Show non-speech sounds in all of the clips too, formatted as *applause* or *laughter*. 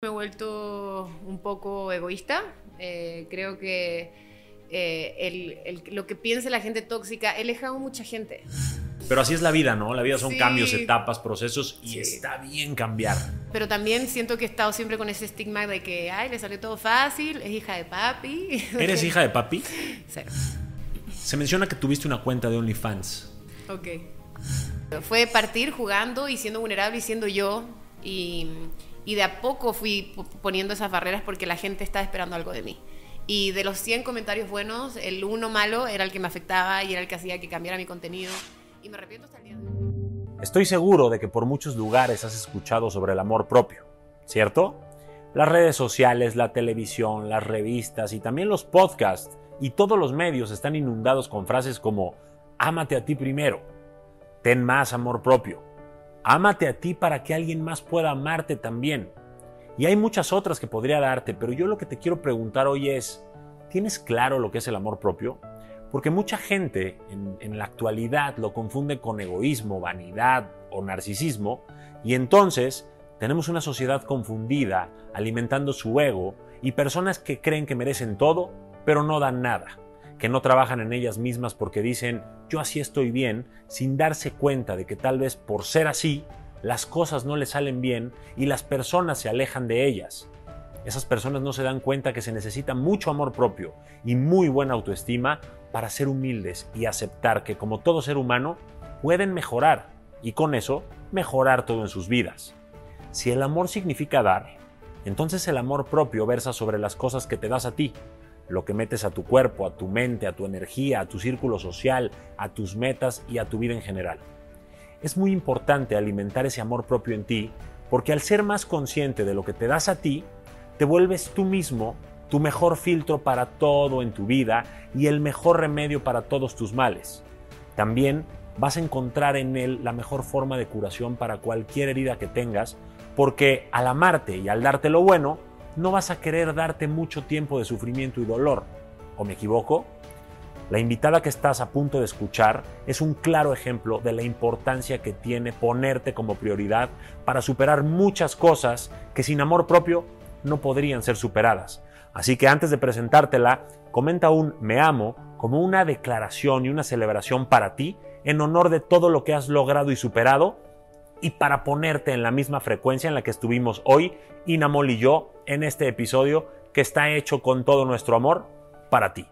Me he vuelto un poco egoísta. Eh, creo que eh, lo que piensa la gente tóxica, he dejado mucha gente. Pero así es la vida, ¿no? La vida son cambios, etapas, procesos y está bien cambiar. Pero también siento que he estado siempre con ese estigma de que, ay, le salió todo fácil, es hija de papi. *laughs* ¿Eres hija de papi? Cero. Se menciona que tuviste una cuenta de OnlyFans. Ok. Fue partir jugando y siendo vulnerable y siendo yo. Y y de a poco fui poniendo esas barreras porque la gente estaba esperando algo de mí. Y de los 100 comentarios buenos, el uno malo era el que me afectaba y era el que hacía que cambiara mi contenido. Y me arrepiento hasta el día de hoy. Estoy seguro de que por muchos lugares has escuchado sobre el amor propio, ¿cierto? Las redes sociales, la televisión, las revistas y también los podcasts y todos los medios están inundados con frases como ámate a ti primero, ten más amor propio, Ámate a ti para que alguien más pueda amarte también. Y hay muchas otras que podría darte, pero yo lo que te quiero preguntar hoy es, ¿tienes claro lo que es el amor propio? Porque mucha gente en, la actualidad lo confunde con egoísmo, vanidad o narcisismo, y entonces tenemos una sociedad confundida, alimentando su ego, y personas que creen que merecen todo, pero no dan nada que no trabajan en ellas mismas porque dicen yo así estoy bien, sin darse cuenta de que tal vez por ser así, las cosas no les salen bien y las personas se alejan de ellas. Esas personas no se dan cuenta que se necesita mucho amor propio y muy buena autoestima para ser humildes y aceptar que como todo ser humano pueden mejorar y con eso mejorar todo en sus vidas. Si el amor significa dar, entonces el amor propio versa sobre las cosas que te das a ti, lo que metes a tu cuerpo, a tu mente, a tu energía, a tu círculo social, a tus metas y a tu vida en general. Es muy importante alimentar ese amor propio en ti porque al ser más consciente de lo que te das a ti, te vuelves tú mismo tu mejor filtro para todo en tu vida y el mejor remedio para todos tus males. También vas a encontrar en él la mejor forma de curación para cualquier herida que tengas, porque al amarte y al darte lo bueno, no vas a querer darte mucho tiempo de sufrimiento y dolor. ¿O me equivoco? La invitada que estás a punto de escuchar es un claro ejemplo de la importancia que tiene ponerte como prioridad para superar muchas cosas que sin amor propio no podrían ser superadas. Así que antes de presentártela, comenta un me amo como una declaración y una celebración para ti en honor de todo lo que has logrado y superado y para ponerte en la misma frecuencia en la que estuvimos hoy, Inamol y yo, en este episodio que está hecho con todo nuestro amor para ti.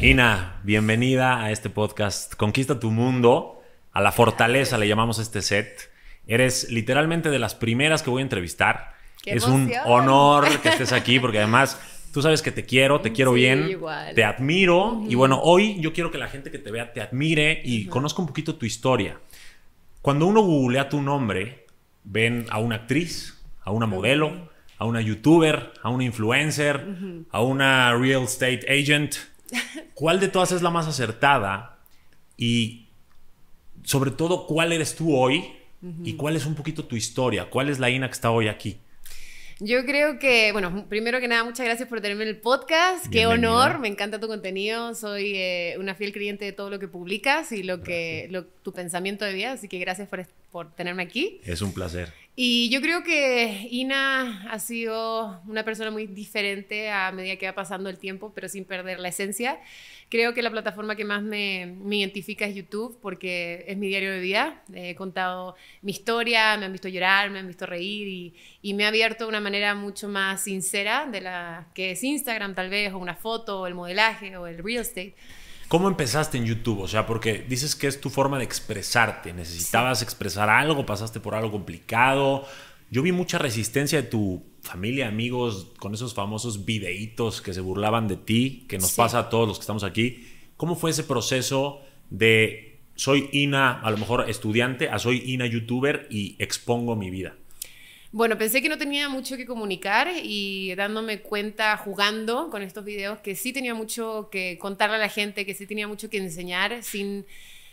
Ina, bienvenida a este podcast Conquista tu mundo, a la fortaleza le llamamos este set. Eres literalmente de las primeras que voy a entrevistar. es un honor que estés aquí porque además Tú sabes que te quiero, te quiero bien, te admiro. Y bueno, hoy yo quiero que la gente que te vea te admire y conozca un poquito tu historia. Cuando uno googlea tu nombre, ven a una actriz, a una modelo, a una youtuber, a una influencer, a una real estate agent. *laughs* ¿Cuál de todas es la más acertada? Y sobre todo, ¿cuál eres tú hoy? ¿Y cuál es un poquito tu historia? ¿Cuál es la Ina que está hoy aquí? Yo creo que, bueno, primero que nada, muchas gracias por tenerme en el podcast. Qué honor, me encanta tu contenido. Soy eh, una fiel creyente de todo lo que publicas y lo que tu pensamiento de vida, así que gracias por, por tenerme aquí. Es un placer. Y yo creo que Ina ha sido una persona muy diferente a medida que va pasando el tiempo, pero sin perder la esencia. Creo que la plataforma que más me, me identifica es YouTube, porque es mi diario de vida. He contado mi historia, me han visto llorar, me han visto reír y, y me ha abierto de una manera mucho más sincera de la que es Instagram tal vez, o una foto, o el modelaje, o el real estate. ¿Cómo empezaste en YouTube? O sea, porque dices que es tu forma de expresarte. ¿Necesitabas expresar algo? ¿Pasaste por algo complicado? Yo vi mucha resistencia de tu familia, amigos, con esos famosos videitos que se burlaban de ti, que nos pasa a todos los que estamos aquí. ¿Cómo fue ese proceso de soy Ina, a lo mejor estudiante, a soy Ina youtuber y expongo mi vida? Bueno, pensé que no tenía mucho que comunicar y dándome cuenta jugando con estos videos que sí tenía mucho que contarle a la gente, que sí tenía mucho que enseñar sin,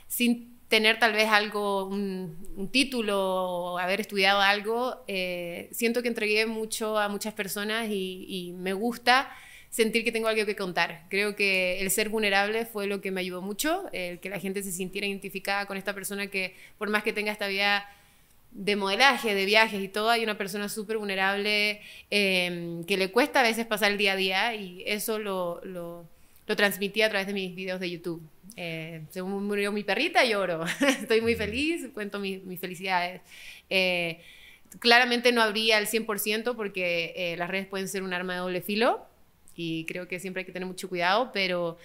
sin tener tal vez algo, un, título o haber estudiado algo, eh, siento que entregué mucho a muchas personas y, y me gusta sentir que tengo algo que contar. Creo que el ser vulnerable fue lo que me ayudó mucho, el que la gente se sintiera identificada con esta persona que por más que tenga esta vida de modelaje, de viajes y todo, hay una persona súper vulnerable em, que le cuesta a veces pasar el día a día y eso lo, lo, lo transmití a través de mis videos de YouTube. Eh, se murió mi perrita, lloro. *laughs* Estoy muy feliz, cuento mis, mis felicidades. Eh, claramente no habría al 100% porque eh, las redes pueden ser un arma de doble filo y creo que siempre hay que tener mucho cuidado, pero,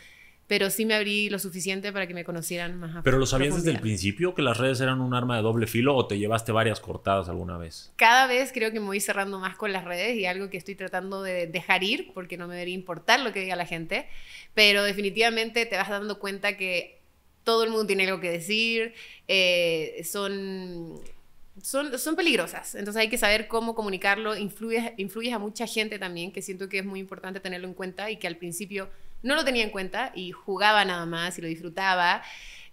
pero sí me abrí lo suficiente para que me conocieran más. A ¿Pero lo sabías desde el principio que las redes eran un arma de doble filo o te llevaste varias cortadas alguna vez? Cada vez creo que me voy cerrando más con las redes y algo que estoy tratando de dejar ir porque no me debería importar lo que diga la gente, pero definitivamente te vas dando cuenta que todo el mundo tiene algo que decir, eh, son son, son peligrosas. Entonces hay que saber cómo comunicarlo. Influyes, influyes a mucha gente también, que siento que es muy importante tenerlo en cuenta y que al principio no lo tenía en cuenta y jugaba nada más y lo disfrutaba.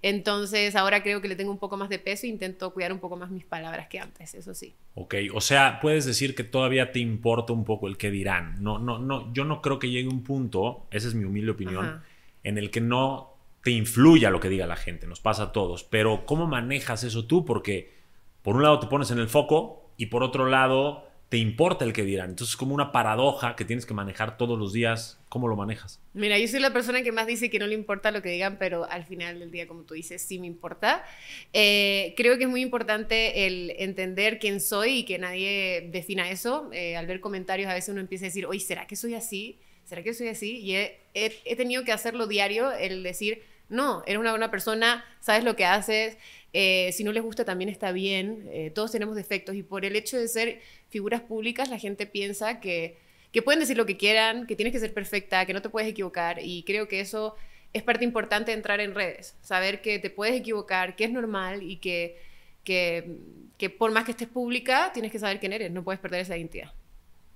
Entonces ahora creo que le tengo un poco más de peso e intento cuidar un poco más mis palabras que antes, eso sí. Ok, o sea, puedes decir que todavía te importa un poco el que dirán. No, no, no, yo no creo que llegue un punto, esa es mi humilde opinión, en el que no te influya lo que diga la gente, nos pasa a todos. Pero ¿cómo manejas eso tú? Porque por un lado te pones en el foco y por otro lado te importa el que dirán. Entonces es como una paradoja que tienes que manejar todos los días. ¿Cómo lo manejas? Mira, yo soy la persona que más dice que no le importa lo que digan, pero al final del día, como tú dices, sí me importa. Eh, creo que es muy importante el entender quién soy y que nadie defina eso. Eh, al ver comentarios a veces uno empieza a decir, oye, ¿será que soy así? ¿Será que soy así? Y he, he tenido que hacerlo diario, el decir, no, eres una buena persona, sabes lo que haces, eh, si no les gusta también está bien, eh, todos tenemos defectos y por el hecho de ser figuras públicas la gente piensa que, que pueden decir lo que quieran, que tienes que ser perfecta, que no te puedes equivocar y creo que eso es parte importante de entrar en redes, saber que te puedes equivocar, que es normal y que, que, que por más que estés pública tienes que saber quién eres, no puedes perder esa identidad.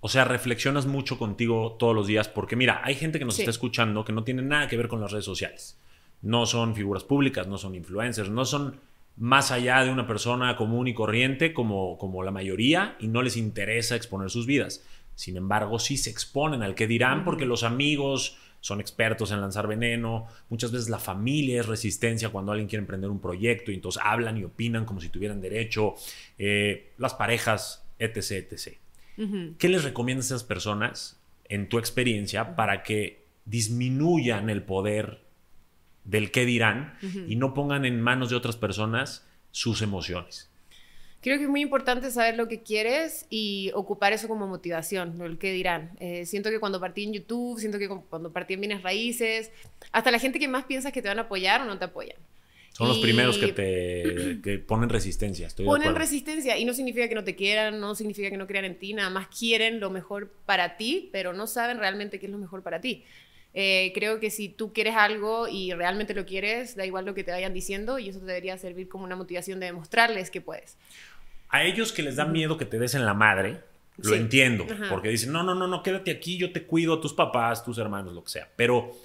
O sea, reflexionas mucho contigo todos los días porque mira, hay gente que nos está escuchando que no tiene nada que ver con las redes sociales. No son figuras públicas, no son influencers, no son más allá de una persona común y corriente como, como la mayoría y no les interesa exponer sus vidas. Sin embargo, sí se exponen al que dirán porque los amigos son expertos en lanzar veneno, muchas veces la familia es resistencia cuando alguien quiere emprender un proyecto y entonces hablan y opinan como si tuvieran derecho, eh, las parejas, etc. etc. ¿Qué les recomiendas a esas personas, en tu experiencia, para que disminuyan el poder del qué dirán y no pongan en manos de otras personas sus emociones. Creo que es muy importante saber lo que quieres y ocupar eso como motivación, el qué dirán. Eh, siento que cuando partí en YouTube, siento que cuando partí en Bienes Raíces, hasta la gente que más piensas que te van a apoyar o no te apoyan. Son los primeros que te *clears throat* que ponen resistencia. Estoy ponen resistencia y no significa que no te quieran, no significa que no crean en ti, nada más quieren lo mejor para ti, pero no saben realmente qué es lo mejor para ti. Eh, creo que si tú quieres algo y realmente lo quieres, da igual lo que te vayan diciendo y eso te debería servir como una motivación de demostrarles que puedes. A ellos que les da miedo que te des en la madre, lo entiendo, porque dicen, no, no, no, no, quédate aquí, yo te cuido, tus papás, tus hermanos, lo que sea. Pero,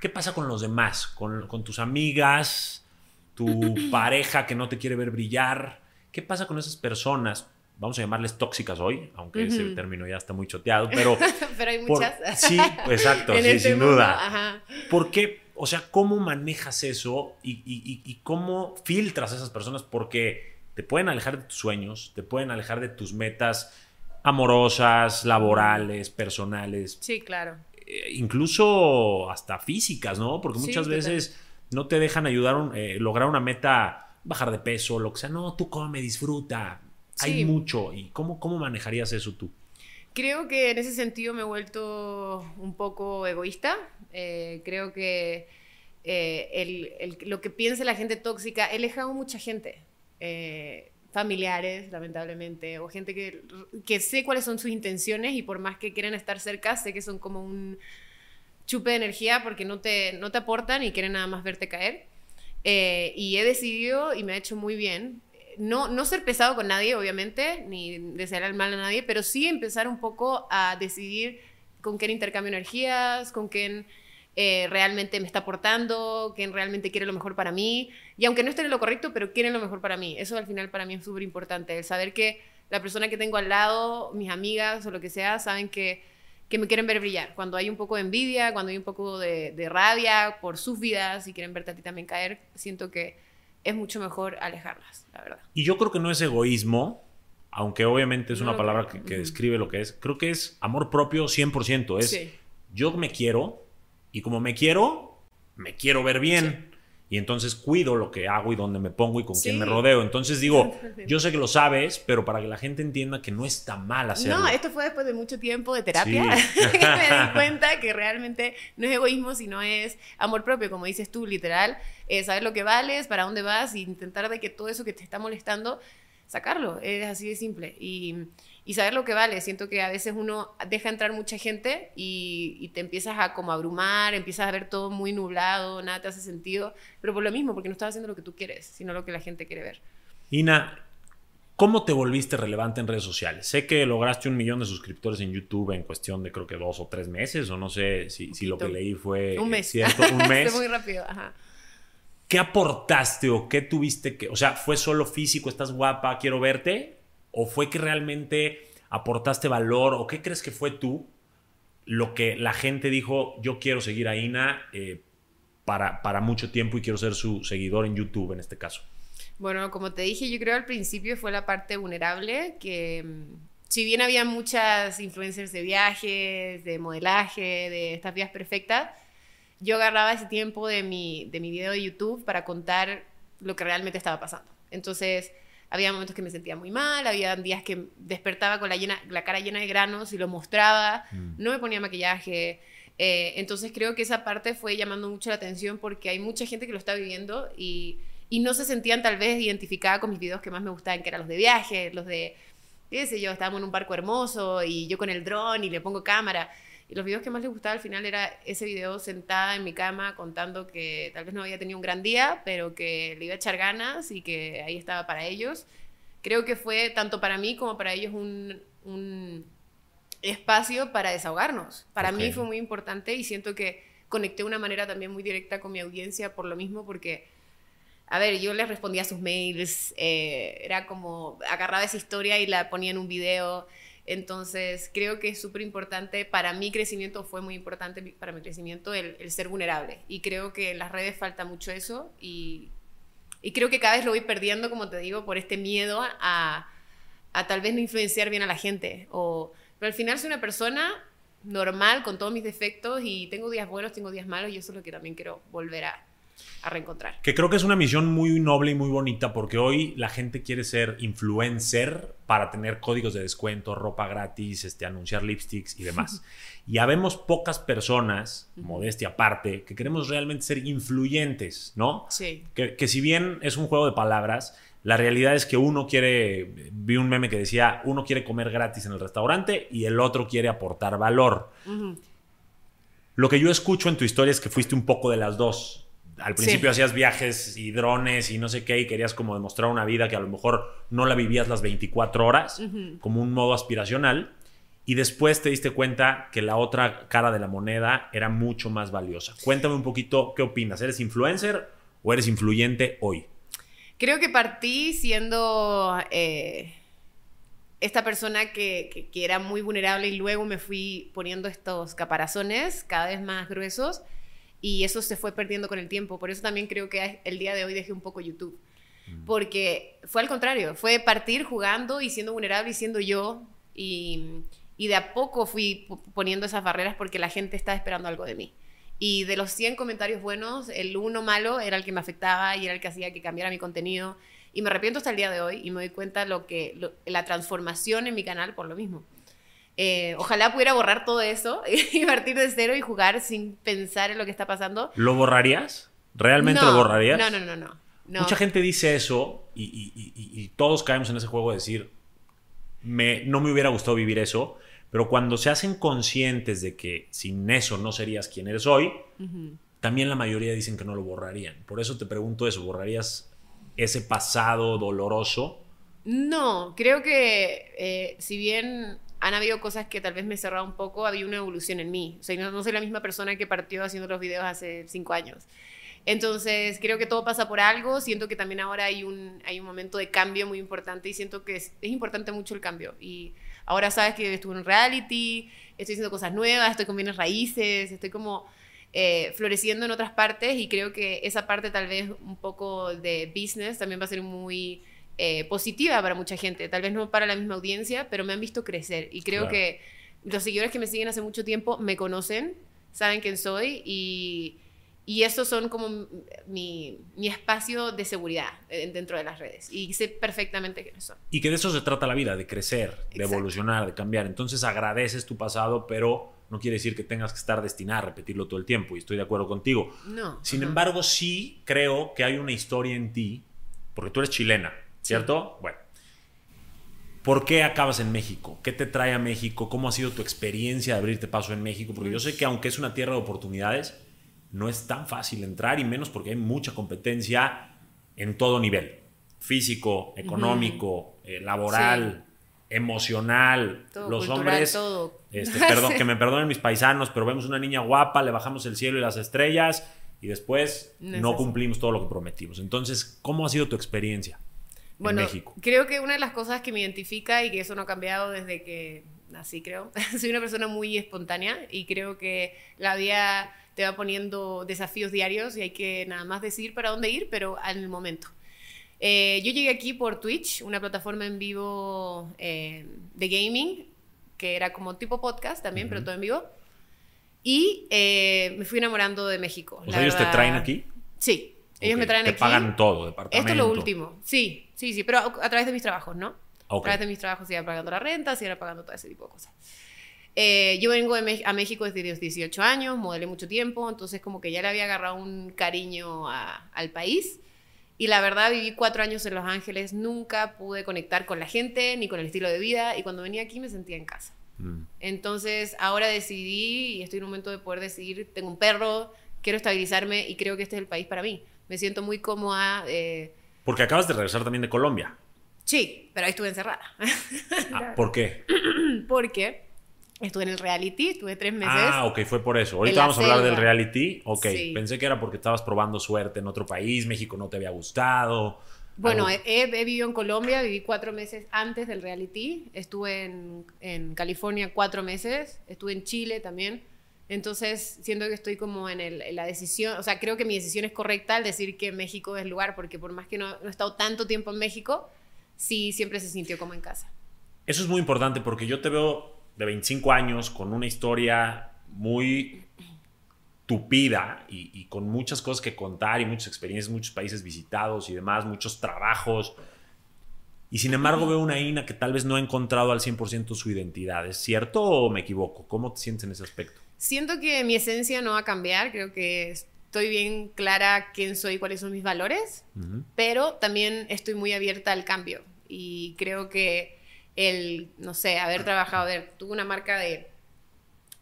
¿qué pasa con los demás? Con, con tus amigas, tu *clears throat* pareja que no te quiere ver brillar. ¿Qué pasa con esas personas? Vamos a llamarles tóxicas hoy, aunque ese término ya está muy choteado, pero... *laughs* pero hay muchas. sí, exacto, *laughs* sí, este sin duda. ¿Por qué? O sea, ¿cómo manejas eso y, y, cómo filtras a esas personas? Porque te pueden alejar de tus sueños, te pueden alejar de tus metas amorosas, laborales, personales. Sí, claro. Eh, incluso hasta físicas, ¿no? Porque muchas veces no te dejan ayudar a eh, lograr una meta, bajar de peso, lo que sea. No, tú come, disfruta hay mucho. ¿Y cómo, cómo manejarías eso tú? Creo que en ese sentido me he vuelto un poco egoísta. Eh, creo que eh, el, lo que piensa la gente tóxica, he alejado mucha gente. Eh, familiares, lamentablemente, o gente que, que sé cuáles son sus intenciones y por más que quieran estar cerca, sé que son como un chupe de energía porque no te, no te aportan y quieren nada más verte caer. y he decidido, y me ha hecho muy bien, no, no ser pesado con nadie, obviamente, ni desear el mal a nadie, pero sí empezar un poco a decidir con quién intercambio energías, con quién eh, realmente me está aportando, quién realmente quiere lo mejor para mí. Y aunque no esté en lo correcto, pero quiere lo mejor para mí. Eso al final para mí es súper importante, el saber que la persona que tengo al lado, mis amigas o lo que sea, saben que que me quieren ver brillar. Cuando hay un poco de envidia, cuando hay un poco de, de rabia por sus vidas y quieren verte a ti también caer, siento que es mucho mejor alejarlas, la verdad. Y yo creo que no es egoísmo, aunque obviamente es No una palabra que, describe lo que es. Creo que es amor propio 100%. Es Sí. yo me quiero y como me quiero, me quiero ver bien. Y entonces cuido lo que hago y dónde me pongo y con quién Sí. me rodeo. Entonces digo, *laughs* yo sé que lo sabes, pero para que la gente entienda que no está mal hacerlo. No, esto fue después de mucho tiempo de terapia Sí. *laughs* me di *laughs* cuenta que realmente no es egoísmo, sino es amor propio, como dices tú, literal, eh, saber lo que vales, para dónde vas y intentar de que todo eso que te está molestando, sacarlo, es así de simple. Y, y saber lo que vale, siento que a veces uno deja entrar mucha gente y, y te empiezas a como abrumar, empiezas a ver todo muy nublado, nada te hace sentido, pero por lo mismo, porque no estás haciendo lo que tú quieres, sino lo que la gente quiere ver. Ina, ¿cómo te volviste relevante en redes sociales? Sé que lograste un millón de suscriptores en YouTube en cuestión de creo que dos o tres meses, o no sé si, si lo que leí fue Un mes. cierto, un *laughs* mes. muy rápido, ajá. ¿Qué aportaste o qué tuviste que, o sea, fue solo físico, estás guapa, quiero verte? ¿O fue que realmente aportaste valor? ¿O qué crees que fue tú lo que la gente dijo, yo quiero seguir a Ina eh, para, para mucho tiempo y quiero ser su seguidor en YouTube en este caso? Bueno, como te dije, yo creo al principio fue la parte vulnerable, que mm, si bien había muchas influencers de viajes, de modelaje, de estas vidas perfectas, yo agarraba ese tiempo de mi, de mi video de YouTube para contar lo que realmente estaba pasando. Entonces, había momentos que me sentía muy mal, había días que despertaba con la, llena, la cara llena de granos y lo mostraba, no me ponía maquillaje. Eh, entonces creo que esa parte fue llamando mucho la atención porque hay mucha gente que lo está viviendo y, y no se sentían tal vez identificada con mis videos que más me gustaban, que eran los de viaje, los de, qué sé yo, estábamos en un barco hermoso y yo con el dron y le pongo cámara. Y los videos que más les gustaba al final era ese video sentada en mi cama contando que tal vez no había tenido un gran día, pero que le iba a echar ganas y que ahí estaba para ellos. Creo que fue tanto para mí como para ellos un, un espacio para desahogarnos. Para Ok. mí fue muy importante y siento que conecté de una manera también muy directa con mi audiencia por lo mismo, porque, a ver, yo les respondía a sus mails, eh, era como agarraba esa historia y la ponía en un video. Entonces, creo que es súper importante, para mi crecimiento fue muy importante, para mi crecimiento, el, ser vulnerable. Y creo que en las redes falta mucho eso y, creo que cada vez lo voy perdiendo, como te digo, por este miedo a, a tal vez no influenciar bien a la gente. O, pero al final soy una persona normal, con todos mis defectos y tengo días buenos, tengo días malos y eso es lo que también quiero volver a, a reencontrar. Que creo que es una misión muy noble y muy bonita porque hoy la gente quiere ser influencer para tener códigos de descuento, ropa gratis, este, anunciar lipsticks y demás. *laughs* y habemos pocas personas, modestia aparte, que queremos realmente ser influyentes, ¿no? Sí. Que, que si bien es un juego de palabras, la realidad es que uno quiere, vi un meme que decía, uno quiere comer gratis en el restaurante y el otro quiere aportar valor. Lo que yo escucho en tu historia es que fuiste un poco de las dos. Al principio Sí. hacías viajes y drones y no sé qué y querías como demostrar una vida que a lo mejor no la vivías las 24 horas como un modo aspiracional y después te diste cuenta que la otra cara de la moneda era mucho más valiosa. Cuéntame un poquito qué opinas. ¿Eres influencer o eres influyente hoy? Creo que partí siendo eh, esta persona que, que- que era muy vulnerable y luego me fui poniendo estos caparazones cada vez más gruesos y eso se fue perdiendo con el tiempo. Por eso también creo que el día de hoy dejé un poco YouTube. Porque fue al contrario, fue partir jugando y siendo vulnerable y siendo yo. Y, y de a poco fui poniendo esas barreras porque la gente estaba esperando algo de mí. Y de los 100 comentarios buenos, el uno malo era el que me afectaba y era el que hacía que cambiara mi contenido. Y me arrepiento hasta el día de hoy y me doy cuenta lo que lo- la transformación en mi canal por lo mismo. Eh, ojalá pudiera borrar todo eso *laughs* y partir de cero y jugar sin pensar en lo que está pasando. ¿Lo borrarías? ¿Realmente No, lo borrarías? No, no, no, no. no. Mucha gente dice eso y, y- y- y- y todos caemos en ese juego de decir, me, no me hubiera gustado vivir eso, pero cuando se hacen conscientes de que sin eso no serías quien eres hoy, también la mayoría dicen que no lo borrarían. Por eso te pregunto eso, ¿borrarías ese pasado doloroso? No, creo que eh, si bien han habido cosas que tal vez me he cerrado un poco, había una evolución en mí. O sea, no, soy la misma persona que partió haciendo los videos hace cinco años. Entonces, creo que todo pasa por algo. Siento que también ahora hay un, hay un momento de cambio muy importante y siento que es, es importante mucho el cambio. Y ahora sabes que estuve en reality, estoy haciendo cosas nuevas, estoy con bienes raíces, estoy como eh, floreciendo en otras partes y creo que esa parte tal vez un poco de business también va a ser muy eh, positiva para mucha gente. Tal vez no para la misma audiencia, pero me han visto crecer y creo Claro. que los seguidores que me siguen hace mucho tiempo me conocen, saben quién soy y, y esos son como mi, mi espacio de seguridad eh, dentro de las redes y sé perfectamente quiénes son. Y que de eso se trata la vida, de crecer, de Exacto. evolucionar, de cambiar. Entonces agradeces tu pasado, pero no quiere decir que tengas que estar destinado a repetirlo todo el tiempo. Y estoy de acuerdo contigo. No. Sin embargo, sí creo que hay una historia en ti, porque tú eres chilena, ¿cierto? Bueno. ¿Por qué acabas en México? ¿Qué te trae a México? ¿Cómo ha sido tu experiencia de abrirte paso en México? Porque yo sé que aunque es una tierra de oportunidades, no es tan fácil entrar y menos porque hay mucha competencia en todo nivel. Físico, económico, eh, laboral, emocional. Todo Los cultural, hombres... todo. Este, *laughs* perdón, que me perdonen mis paisanos, pero vemos una niña guapa, le bajamos el cielo y las estrellas y después No cumplimos todo lo que prometimos. Entonces, ¿cómo ha sido tu experiencia Bueno, en México? creo que una de las cosas que me identifica y que eso no ha cambiado desde que nací, creo, *laughs* soy una persona muy espontánea y creo que la vida te va poniendo desafíos diarios y hay que nada más decir para dónde ir, pero al momento. Eh, yo llegué aquí por Twitch, una plataforma en vivo eh, de gaming, que era como tipo podcast también, pero Ujú. todo en vivo. Y eh, me fui enamorando de México. O sea, ellos te verdad. traen aquí. Sí, ellos Ok, me traen te aquí. pagan todo, departamento. Esto es lo último. Sí, sí, sí, pero a, a través de mis trabajos, ¿no? Ok. A través de mis trabajos iba pagando la renta, se iba pagando todo ese tipo de cosas. Eh, yo vengo a México desde los 18 años, modelé mucho tiempo, entonces como que ya le había agarrado un cariño a- al país. Y la verdad viví cuatro años en Los Ángeles, nunca pude conectar con la gente ni con el estilo de vida y cuando venía aquí me sentía en casa. Mm. Entonces ahora decidí y estoy en un momento de poder decidir, tengo un perro, quiero estabilizarme y creo que este es el país para mí. Me siento muy cómoda. eh, Porque acabas de regresar también de Colombia. Sí, pero ahí estuve encerrada. Ah, *laughs* ¿Por qué? Porque estuve en el reality, estuve tres meses. Ah, ok, fue por eso. Ahorita vamos a hablar del reality. Ok, Sí. pensé que era porque estabas probando suerte en otro país, México no te había gustado. Bueno, he vivido en Colombia, viví cuatro meses antes del reality, estuve en, en California cuatro meses, estuve en Chile también. Entonces, siento que estoy como en, el- en la decisión, o sea, creo que mi decisión es correcta al decir que México es el lugar, porque por más que no, no he estado tanto tiempo en México, sí siempre se sintió como en casa. Eso es muy importante porque yo te veo de 25 años con una historia muy tupida y, y con muchas cosas que contar y muchas experiencias, muchos países visitados y demás, muchos trabajos. Y sin embargo veo una Ina que tal vez no ha encontrado al 100% su identidad. ¿Es cierto o me equivoco? ¿Cómo te sientes en ese aspecto? Siento que mi esencia no va a cambiar, creo que estoy bien clara quién soy, cuáles son mis valores, Ujú. pero también estoy muy abierta al cambio y creo que el, no sé, haber trabajado, a ver, tuve una marca de,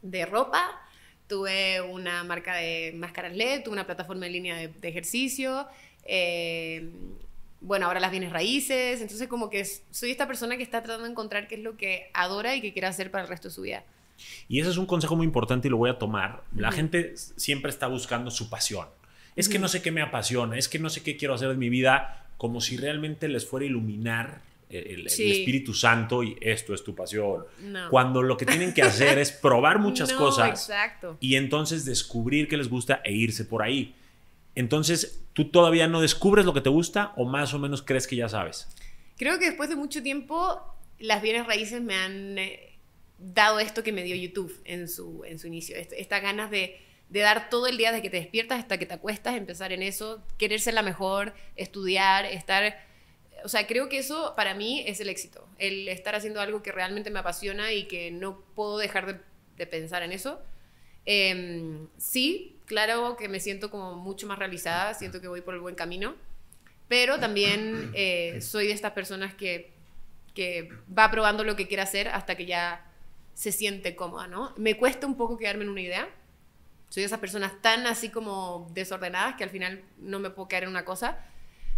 de ropa, tuve una marca de máscaras LED, tuve una plataforma en línea de, de ejercicio, eh, bueno, ahora las bienes raíces, entonces como que soy esta persona que está tratando de encontrar qué es lo que adora y que quiere hacer para el resto de su vida. Y ese es un consejo muy importante y lo voy a tomar. La gente siempre está buscando su pasión. Es que no sé qué me apasiona, es que no sé qué quiero hacer en mi vida, como si realmente les fuera a iluminar el, el. Espíritu Santo y esto es tu pasión. No. Cuando lo que tienen que hacer es probar *laughs* muchas No, cosas Exacto. y entonces descubrir qué les gusta e irse por ahí. Entonces, ¿tú todavía no descubres lo que te gusta o más o menos crees que ya sabes? Creo que después de mucho tiempo, las bienes raíces me han eh, dado esto que me dio YouTube en su, en su inicio. Est- Estas ganas de, de dar todo el día desde que te despiertas hasta que te acuestas, empezar en eso, querer ser la mejor, estudiar, estar... O sea, creo que eso para mí es el éxito. El estar haciendo algo que realmente me apasiona y que no puedo dejar de, de pensar en eso. Em, sí, claro que me siento como mucho más realizada, siento que voy por el buen camino, pero también eh, soy de estas personas que, que va probando lo que quiere hacer hasta que ya se siente cómoda, ¿no? Me cuesta un poco quedarme en una idea. Soy de esas personas tan así como desordenadas que al final no me puedo quedar en una cosa,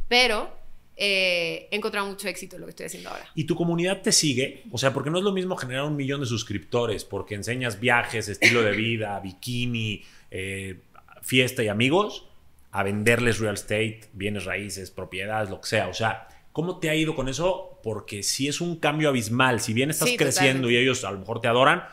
pero eh, he encontrado mucho éxito en lo que estoy haciendo ahora. ¿Y tu comunidad te sigue? O sea, porque no es lo mismo generar un millón de suscriptores, porque enseñas viajes, estilo de vida, *laughs* bikini, eh, fiesta y amigos, a venderles real estate, bienes raíces, propiedades, lo que sea. O sea, ¿cómo te ha ido con eso? Porque si es un cambio abismal, si bien estás Sí, creciendo totalmente. y ellos a lo mejor te adoran,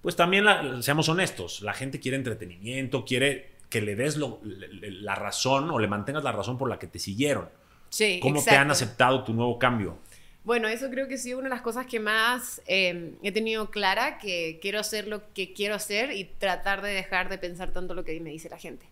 pues también la- seamos honestos, la gente quiere entretenimiento, quiere que le des lo- le- le- la razón o le mantengas la razón por la que te siguieron. Sí, ¿Cómo te han aceptado tu nuevo cambio? Bueno, eso creo que ha sido una de las cosas que más eh, he tenido clara, que quiero hacer lo que quiero hacer y tratar de dejar de pensar tanto lo que me dice la gente.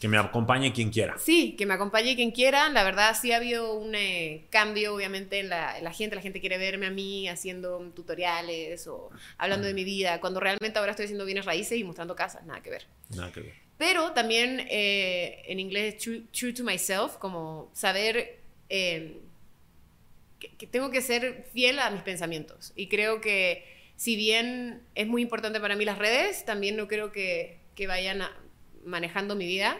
Que me acompañe quien quiera. Sí, que me acompañe quien quiera. La verdad sí ha habido un eh, cambio, obviamente, en la, en la gente. La gente quiere verme a mí haciendo tutoriales o hablando de mi vida, cuando realmente ahora estoy haciendo bienes raíces y mostrando casas, nada que ver. Nada que ver. Pero también eh, en inglés, true, true to myself, como saber eh, que, que tengo que ser fiel a mis pensamientos. Y creo que si bien es muy importante para mí las redes, también no creo que, que vayan a- manejando mi vida.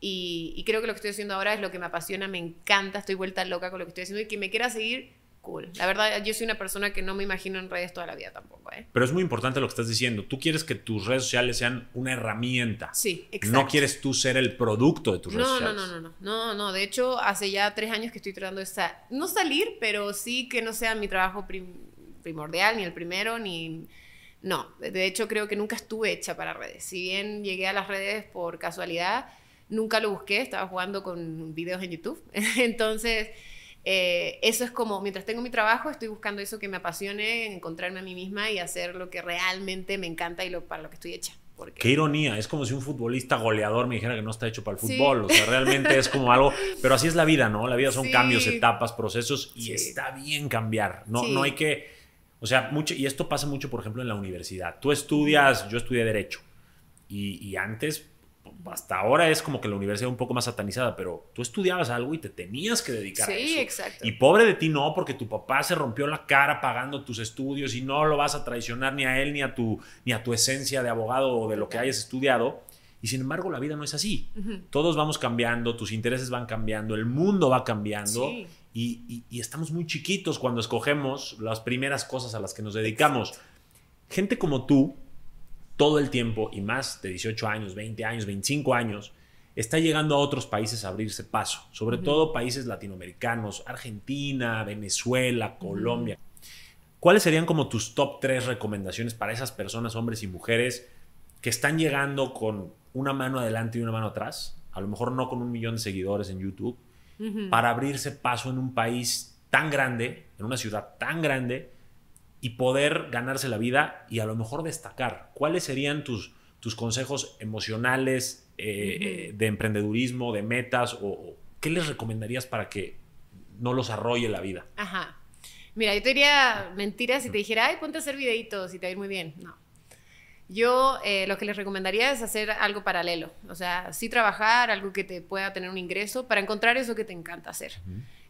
Y, y creo que lo que estoy haciendo ahora es lo que me apasiona, me encanta, estoy vuelta loca con lo que estoy haciendo y que me quiera seguir, cool. La verdad, yo soy una persona que no me imagino en redes toda la vida tampoco, ¿eh? Pero es muy importante lo que estás diciendo. Tú quieres que tus redes sociales sean una herramienta. Sí, exacto. No quieres tú ser el producto de tus redes No, no, sociales. no, no, no, no, no. De hecho, hace ya tres años que estoy tratando de sa- no salir, pero sí que no sea mi trabajo prim- primordial, ni el primero, ni... No, de hecho creo que nunca estuve hecha para redes. Si bien llegué a las redes por casualidad, nunca lo busqué, estaba jugando con videos en YouTube. *laughs* Entonces, eh, eso es como, mientras tengo mi trabajo, estoy buscando eso que me apasione, encontrarme a mí misma y hacer lo que realmente me encanta y lo, para lo que estoy hecha. Porque... Qué ironía, es como si un futbolista goleador me dijera que no está hecho para el Sí. fútbol. O sea, realmente es como algo. *laughs* Pero así es la vida, ¿no? La vida son Sí. cambios, etapas, procesos y Sí. está bien cambiar. No, Sí. no hay que. O sea, mucho. Y esto pasa mucho, por ejemplo, en la universidad. Tú estudias, yo estudié Derecho. Y, y antes, hasta ahora es como que la universidad un poco más satanizada, pero tú estudiabas algo y te tenías que dedicar a Sí, eso. exacto. Y pobre de ti no, porque tu papá se rompió la cara pagando tus estudios y no lo vas a traicionar ni a él ni a tu, ni a tu esencia de abogado o de lo que hayas estudiado. Y sin embargo, la vida no es así. Todos vamos cambiando, tus intereses van cambiando, el mundo va cambiando Sí. Y, y- y estamos muy chiquitos cuando escogemos las primeras cosas a las que nos dedicamos. Gente como tú, todo el tiempo y más de 18 años, 20 años, 25 años, está llegando a otros países a abrirse paso, sobre todo países latinoamericanos, Argentina, Venezuela, Colombia. ¿Cuáles serían como tus top tres recomendaciones para esas personas, hombres y mujeres, que están llegando con una mano adelante y una mano atrás? A lo mejor no con un millón de seguidores en YouTube, Para abrirse paso en un país tan grande, en una ciudad tan grande, y poder ganarse la vida y a lo mejor destacar. ¿Cuáles serían tus, tus consejos emocionales eh, de emprendedurismo, de metas, o, o qué les recomendarías para que no los arrolle la vida? Ajá. Mira, yo te diría mentiras si te dijera, ay, ponte a hacer videitos y te va a ir muy bien. No. Yo eh, lo que les recomendaría es hacer algo paralelo. O sea, sí trabajar, algo que te pueda tener un ingreso para encontrar eso que te encanta hacer.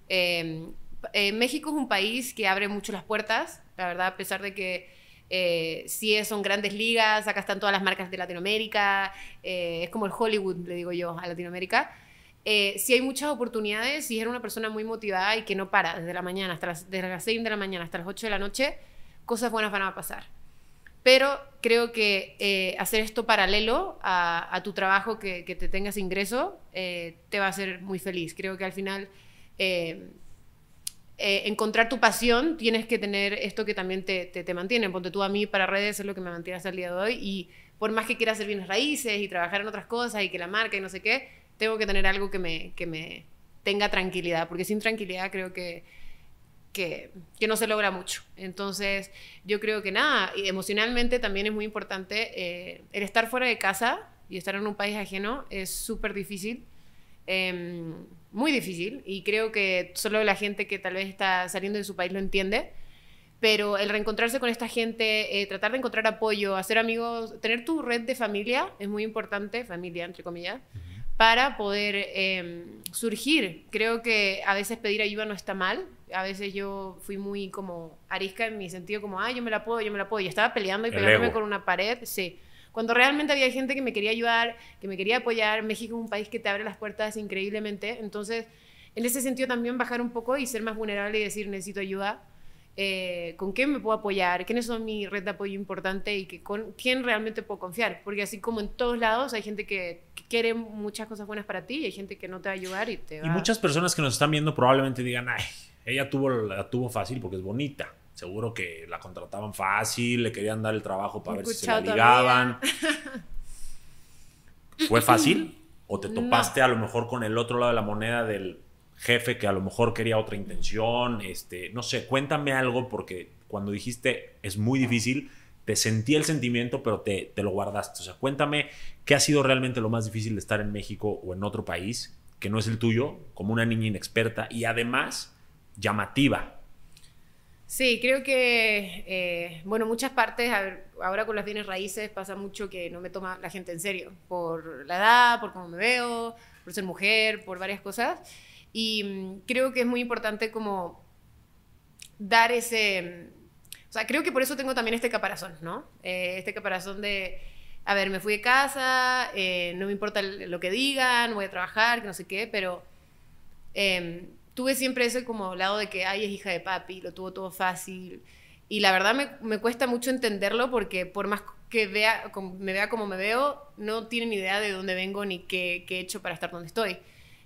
Eh, eh, México es un país que abre mucho las puertas, la verdad, a pesar de que eh, sí son grandes ligas, acá están todas las marcas de Latinoamérica, eh, es como el Hollywood, le digo yo, a Latinoamérica. Eh, sí hay muchas oportunidades, si eres una persona muy motivada y que no para desde la mañana, hasta las, desde las 6 de la mañana hasta las 8 de la noche, cosas buenas van a pasar. Pero creo que eh, hacer esto paralelo a, tu trabajo, que, te tengas ingreso, eh, te va a hacer muy feliz. Creo que al final eh, encontrar tu pasión, tienes que tener esto que también te, te, te mantiene. Ponte tú a mí para redes, es lo que me mantiene hasta el día de hoy. Y por más que quiera hacer bienes raíces y trabajar en otras cosas y que la marca y no sé qué, tengo que tener algo que me, que me tenga tranquilidad, porque sin tranquilidad creo que, que, que no se logra mucho. Entonces, yo creo que nada, y emocionalmente también es muy importante eh, el estar fuera de casa y estar en un país ajeno es súper difícil. Eh, muy difícil y creo que solo la gente que tal vez está saliendo de su país lo entiende, pero el reencontrarse con esta gente, eh, tratar de encontrar apoyo, hacer amigos, tener tu red de familia es muy importante, familia entre comillas, para poder eh, surgir. Creo que a veces pedir ayuda no está mal, a veces yo fui muy como arisca en mi sentido como, ah, yo me la puedo, yo me la puedo, y estaba peleando y El peleándome ego. con una pared, sí. Cuando realmente había gente que me quería ayudar, que me quería apoyar, México es un país que te abre las puertas increíblemente, entonces en ese sentido también bajar un poco y ser más vulnerable y decir necesito ayuda eh, con quién me puedo apoyar, quiénes son mi red de apoyo importante y que con quién realmente puedo confiar. Porque así como en todos lados hay gente que, quiere muchas cosas buenas para ti y hay gente que no te va a ayudar y te va... Y muchas personas que nos están viendo probablemente digan, ay, ella tuvo, la tuvo fácil porque es bonita. Seguro que la contrataban fácil, le querían dar el trabajo para ver si se la ligaban. ¿Fue fácil? ¿O te topaste a lo mejor con el otro lado de la moneda del jefe que a lo mejor quería otra intención, este, no sé, cuéntame algo porque cuando dijiste es muy difícil, te sentí el sentimiento, pero te, te, lo guardaste. O sea, cuéntame qué ha sido realmente lo más difícil de estar en México o en otro país que no es el tuyo, como una niña inexperta y además llamativa. Sí, creo que, eh, bueno, muchas partes, ahora con las bienes raíces pasa mucho que no me toma la gente en serio, por la edad, por cómo me veo, por ser mujer, por varias cosas. Y mm, creo que es muy importante como dar ese... O sea, creo que por eso tengo también este caparazón, ¿no? Eh, este caparazón de, a ver, me fui de casa, eh, no me importa lo que digan, voy a trabajar, que no sé qué, pero em, tuve siempre ese como lado de que, ay, es hija de papi, lo tuvo todo fácil. Y la verdad me, me cuesta mucho entenderlo porque por más que vea, me vea como me veo, no tiene ni idea de dónde vengo ni qué, qué he hecho para estar donde estoy.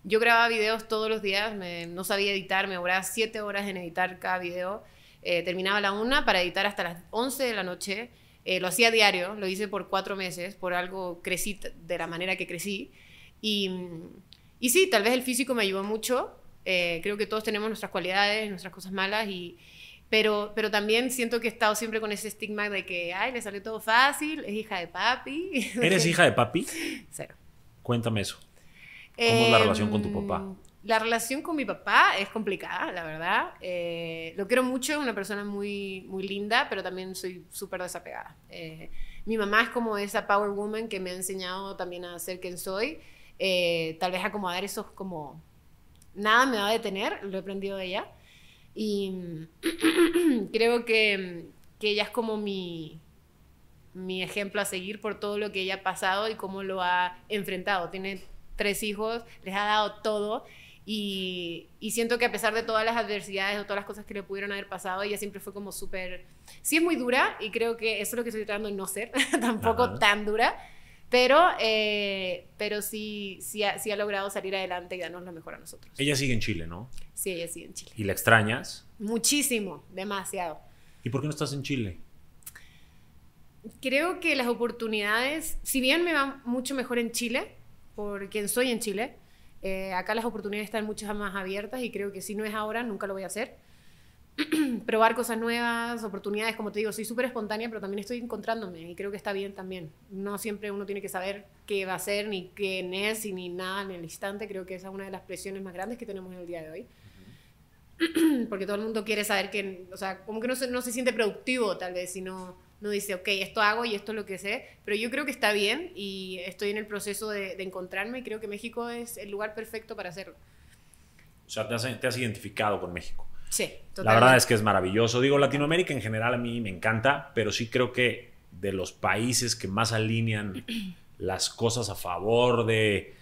Yo grababa videos todos los días, no sabía editar, me duraba siete horas en editar cada video. Eh, terminaba a la una para editar hasta las 11 de la noche. Eh, lo hacía diario, lo hice por cuatro meses, por algo crecí de la manera que crecí. Y, y sí, tal vez el físico me ayudó mucho. Eh, creo que todos tenemos nuestras cualidades, nuestras cosas malas, y, pero, pero también siento que he estado siempre con ese estigma de que, ay, le salió todo fácil, es hija de papi. *laughs* ¿Eres hija de papi? Cero. Cuéntame eso. ¿Cómo es la relación con tu papá? Em, la relación con mi papá es complicada, la verdad. Eh, lo quiero mucho, es una persona muy, muy linda, pero también soy súper desapegada. Eh, mi mamá es como esa power woman que me ha enseñado también a ser quien soy. Eh, tal vez acomodar esos como... Nada me va a detener, lo he aprendido de ella. Y *clears throat* creo que, que ella es como mi, mi ejemplo a seguir por todo lo que ella ha pasado y cómo lo ha enfrentado. Tiene tres hijos, les ha dado todo. Y, siento que a pesar de todas las adversidades o todas las cosas que le pudieron haber pasado, ella siempre fue como súper... Sí es muy dura y creo que eso es lo que estoy tratando de no ser, *laughs* tampoco tan dura, pero, eh, pero sí, sí ha, sí, ha, logrado salir adelante y darnos lo mejor a nosotros. Ella sigue en Chile, ¿no? Sí, ella sigue en Chile. ¿Y la extrañas? Muchísimo, demasiado. ¿Y por qué no estás en Chile? Creo que las oportunidades, si bien me va mucho mejor en Chile, por quien soy en Chile. Eh, acá las oportunidades están muchas más abiertas y creo que si no es ahora, nunca lo voy a hacer. *clears throat* Probar cosas nuevas, oportunidades, como te digo, soy súper espontánea, pero también estoy encontrándome y creo que está bien también. No siempre uno tiene que saber qué va a ser, ni quién es, y ni nada en el instante. Creo que esa es una de las presiones más grandes que tenemos en el día de hoy. *clears throat* Porque todo el mundo quiere saber que, o sea, como que no se, no se siente productivo tal vez, sino no dice, ok, esto hago y esto es lo que sé, pero yo creo que está bien y estoy en el proceso de, encontrarme y creo que México es el lugar perfecto para hacerlo. O sea, te has, te has identificado con México. Sí, totalmente. La verdad es que es maravilloso. Digo, Latinoamérica en general a mí me encanta, pero sí creo que de los países que más alinean *clears throat* las cosas a favor de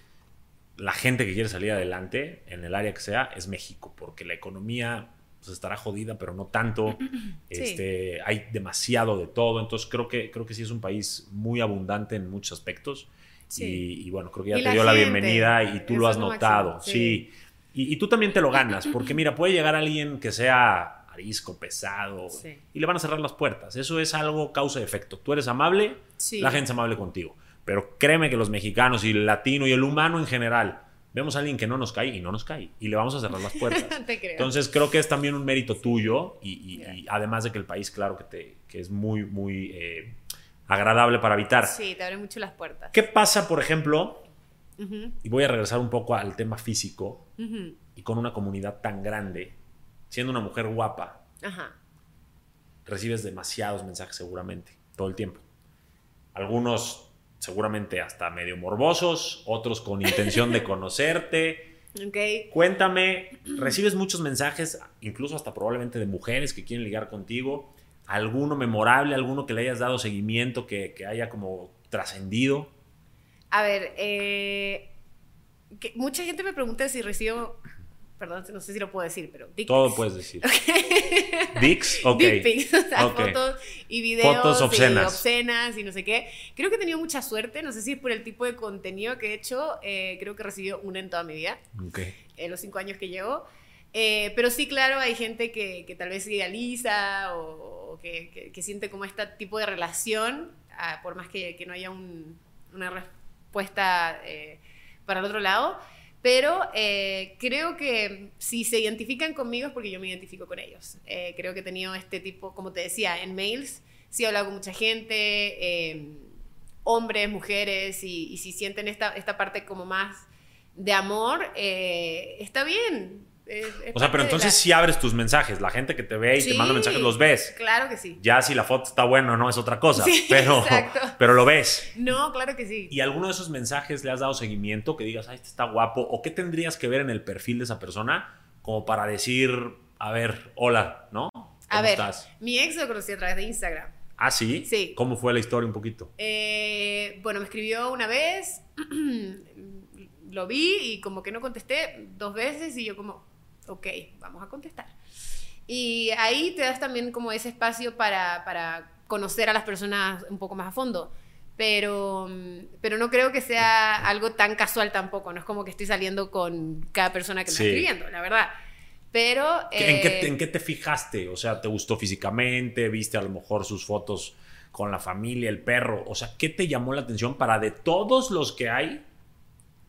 la gente que quiere salir adelante en el área que sea es México, porque la economía pues, estará jodida, pero no tanto. *clears throat* Este, hay demasiado de todo, entonces creo que, creo que sí es un país muy abundante en muchos aspectos. Y, bueno, creo que ya te dio la bienvenida y tú lo has notado. sí. Y, tú también te lo ganas, porque mira, puede llegar alguien que sea arisco, pesado, y le van a cerrar las puertas. Eso es algo causa y efecto. Tú eres amable, la gente es amable contigo. Pero créeme que los mexicanos y el latino y el humano en general vemos a alguien que no nos cae y no nos cae y le vamos a cerrar las puertas. *laughs* Entonces creo que es también un mérito tuyo y, además de que el país, claro que, te, que es muy, muy eh, agradable para habitar. Sí, te abre mucho las puertas. ¿Qué pasa, por ejemplo? Y voy a regresar un poco al tema físico y con una comunidad tan grande, siendo una mujer guapa, recibes demasiados mensajes seguramente, todo el tiempo. Algunos seguramente hasta medio morbosos, otros con intención de *laughs* conocerte. Okay. Cuéntame, recibes muchos mensajes, incluso hasta probablemente de mujeres que quieren ligar contigo. ¿Alguno memorable, alguno que le hayas dado seguimiento, que, haya como trascendido? A ver, eh, mucha gente me pregunta si recibo perdón, no sé si lo puedo decir, pero dick Todo pics. puedes decir. *laughs* Dicks, ok. Dick pics, o sea, fotos y videos Fotos obscenas. y obscenas y no sé qué. Creo que he tenido mucha suerte, no sé si es por el tipo de contenido que he hecho, eh, creo que he recibido una en toda mi vida, Ok. en los cinco años que llevo. Eh, pero sí, claro, hay gente que, que tal vez idealiza o, o que, que- que siente como este tipo de relación, ah, por más que, que no haya un- una respuesta eh, para el otro lado. Pero eh, creo que si se identifican conmigo es porque yo me identifico con ellos. Eh, creo que he tenido este tipo, como te decía, en mails, sí he hablado con mucha gente, eh, hombres, mujeres, y, y si sienten esta, esta parte como más de amor, eh, está bien. Es- es O sea, pero entonces la- sí abres tus mensajes. La gente que te ve y te manda mensajes los ves. Claro que sí. Ya si la foto está buena o no es otra cosa. *laughs* Sí, pero, exacto. pero lo ves. No, claro que sí. ¿Y alguno de esos mensajes le has dado seguimiento? Que digas, ay, este está guapo. ¿O qué tendrías que ver en el perfil de esa persona como para decir, a ver, hola, ¿no? ¿Cómo A ver, estás? mi ex lo conocí a través de Instagram. ¿Ah, sí? Sí. ¿Cómo fue la historia un poquito? Eh, bueno, me escribió una vez, *clears throat* lo vi y como que no contesté dos veces y yo como, ok, vamos a contestar. Y ahí te das también como ese espacio para, para conocer a las personas un poco más a fondo. Pero, mm, pero no creo que sea algo tan casual tampoco. No es como que estoy saliendo con cada persona que me Sí. está escribiendo, la verdad. Pero... ¿En, qué, eh, te- en qué te fijaste? O sea, ¿te gustó físicamente? ¿Viste a lo mejor sus fotos con la familia, el perro? O sea, ¿qué te llamó la atención para de todos los que hay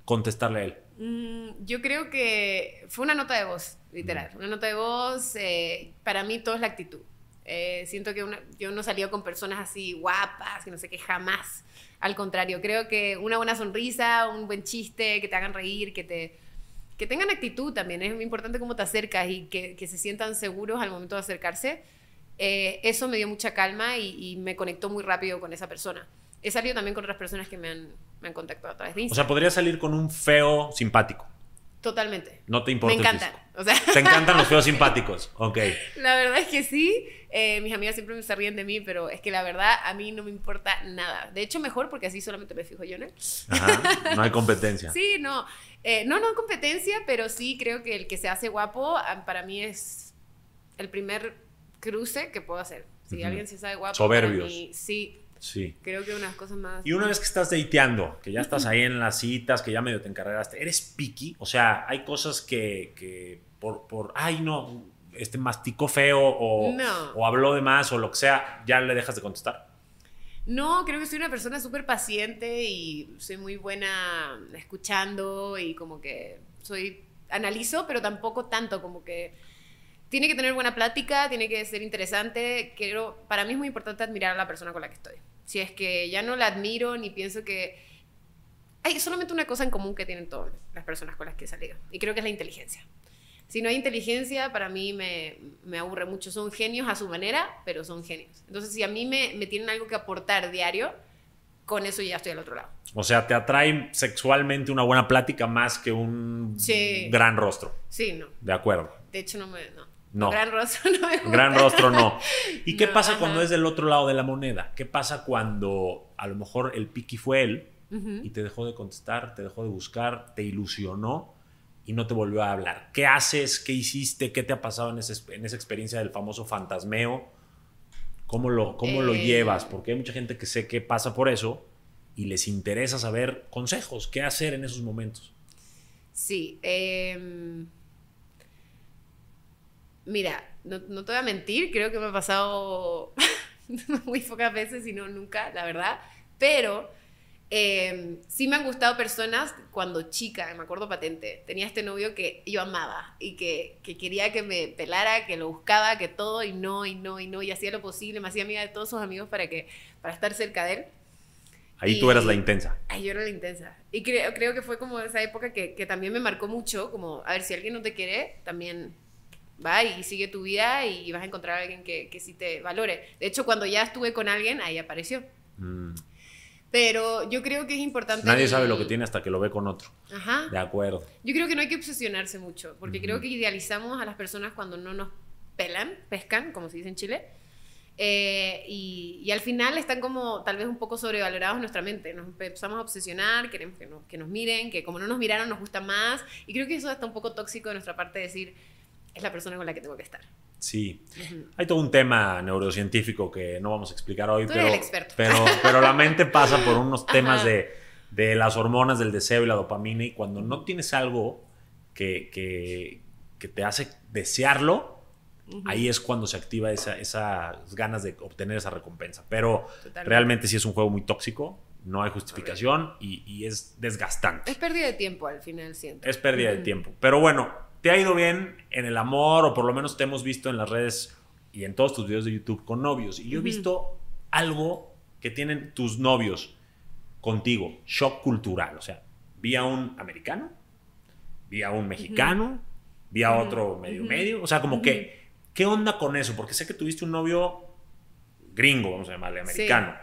contestarle a él? Mm, yo creo que fue una nota de voz, literal. Una nota de voz, eh, para mí todo es la actitud. Eh, siento que una- yo no salí con personas así guapas, que no sé qué, jamás. Al contrario, creo que una buena sonrisa, un buen chiste, que te hagan reír, que te que tengan actitud también. Es muy importante cómo te acercas y que, que se sientan seguros al momento de acercarse. Eh, eso me dio mucha calma y, y me conectó muy rápido con esa persona. He salido también con otras personas que me han, me han contactado a través de O Instagram. sea, podría salir con un feo simpático. Totalmente. No te Me importa el encantan. O sea, Te encantan los *laughs* feos simpáticos. Ok. la verdad es que sí. Eh, mis amigas siempre me se ríen de mí, pero es que la verdad a mí no me importa nada. De hecho, mejor porque así solamente me fijo yo, ¿no? Ajá. No hay competencia. *laughs* Sí, no. Eh, no, no competencia, pero sí creo que el que se hace guapo ah, para mí es el primer cruce que puedo hacer. Si Ujú. alguien se sabe guapo, Soberbios. mí, sí, Sí. creo que unas cosas más. Y una vez que estás dateando, que ya estás ahí en las citas, que ya medio te encarreraste, ¿eres picky? O sea, hay cosas que, que por, por, ay, no, este masticó feo o, No. o habló de más o lo que sea, ya le dejas de contestar. No, creo que soy una persona súper paciente y soy muy buena escuchando y como que soy, analizo, pero tampoco tanto, como que tiene que tener buena plática, tiene que ser interesante. Quiero, para mí es muy importante admirar a la persona con la que estoy. Si es que ya no la admiro ni pienso que... Hay solamente una cosa en común que tienen todas las personas con las que he salido y creo que es la inteligencia. Si no hay inteligencia, para mí me, me aburre mucho. Son genios a su manera, pero son genios. Entonces, si a mí me, me tienen algo que aportar diario, con eso ya estoy al otro lado. O sea, te atrae sexualmente una buena plática más que un Sí. gran rostro. Sí, no. De acuerdo. De hecho, no me... No. No. Gran rostro *laughs* no me gusta. Gran rostro no. ¿Y qué pasa ajá. cuando es del otro lado de la moneda? ¿Qué pasa cuando a lo mejor el piqui fue él y te dejó de contestar, te dejó de buscar, te ilusionó y no te volvió a hablar? ¿Qué haces? ¿Qué hiciste? ¿Qué te ha pasado en, ese- en esa experiencia del famoso fantasmeo? ¿Cómo lo, cómo lo Eh. llevas? Porque hay mucha gente que sé que pasa por eso y les interesa saber consejos, qué hacer en esos momentos. Sí. em, mira, no, no te voy a mentir, creo que me ha pasado *laughs* muy pocas veces, y no nunca, la verdad. Pero em, sí me han gustado personas cuando chica, me acuerdo patente. Tenía este novio que yo amaba y que, que quería que me pelara, que lo buscaba, que todo, y no, y no, y no, y hacía lo posible, me hacía amiga de todos sus amigos para, que, para estar cerca de él. Ahí tú eras la intensa. Ay, yo era la intensa. Y creo, creo que fue como esa época que, que también me marcó mucho, como, a ver, si alguien no te quiere, también va y sigue tu vida y vas a encontrar a alguien que, que sí te valore. De hecho, cuando ya estuve con alguien, ahí apareció. Mm. Pero yo creo que es importante... Nadie el- sabe lo que tiene hasta que lo ve con otro. Ajá. De acuerdo. Yo creo que no hay que obsesionarse mucho, porque creo que idealizamos a las personas cuando no nos pelan, pescan, como se dice en Chile. Eh, y, y, al final están como tal vez un poco sobrevalorados en nuestra mente. Nos empezamos a obsesionar, queremos que, que nos miren, que como no nos miraron nos gusta más. Y creo que eso está un poco tóxico de nuestra parte decir, es la persona con la que tengo que estar. Sí, hay todo un tema neurocientífico que no vamos a explicar hoy, pero, el experto. pero, pero la mente pasa por unos *laughs* temas de, de, las hormonas del deseo y la dopamina y cuando no tienes algo que, que, que te hace desearlo, ahí es cuando se activa esa, esas ganas de obtener esa recompensa. Pero realmente sí es un juego muy tóxico, no hay justificación y, y, es desgastante. Es pérdida de tiempo al final, siento. Es pérdida de tiempo. Pero bueno, te ha ido bien en el amor o por lo menos te hemos visto en las redes y en todos tus videos de YouTube con novios. Y yo he visto algo que tienen tus novios contigo, shock cultural. O sea, vi a un americano, vi a un mexicano, vi a otro medio medio. O sea, como que, ¿qué onda con eso? Porque sé que tuviste un novio gringo, vamos a llamarle americano.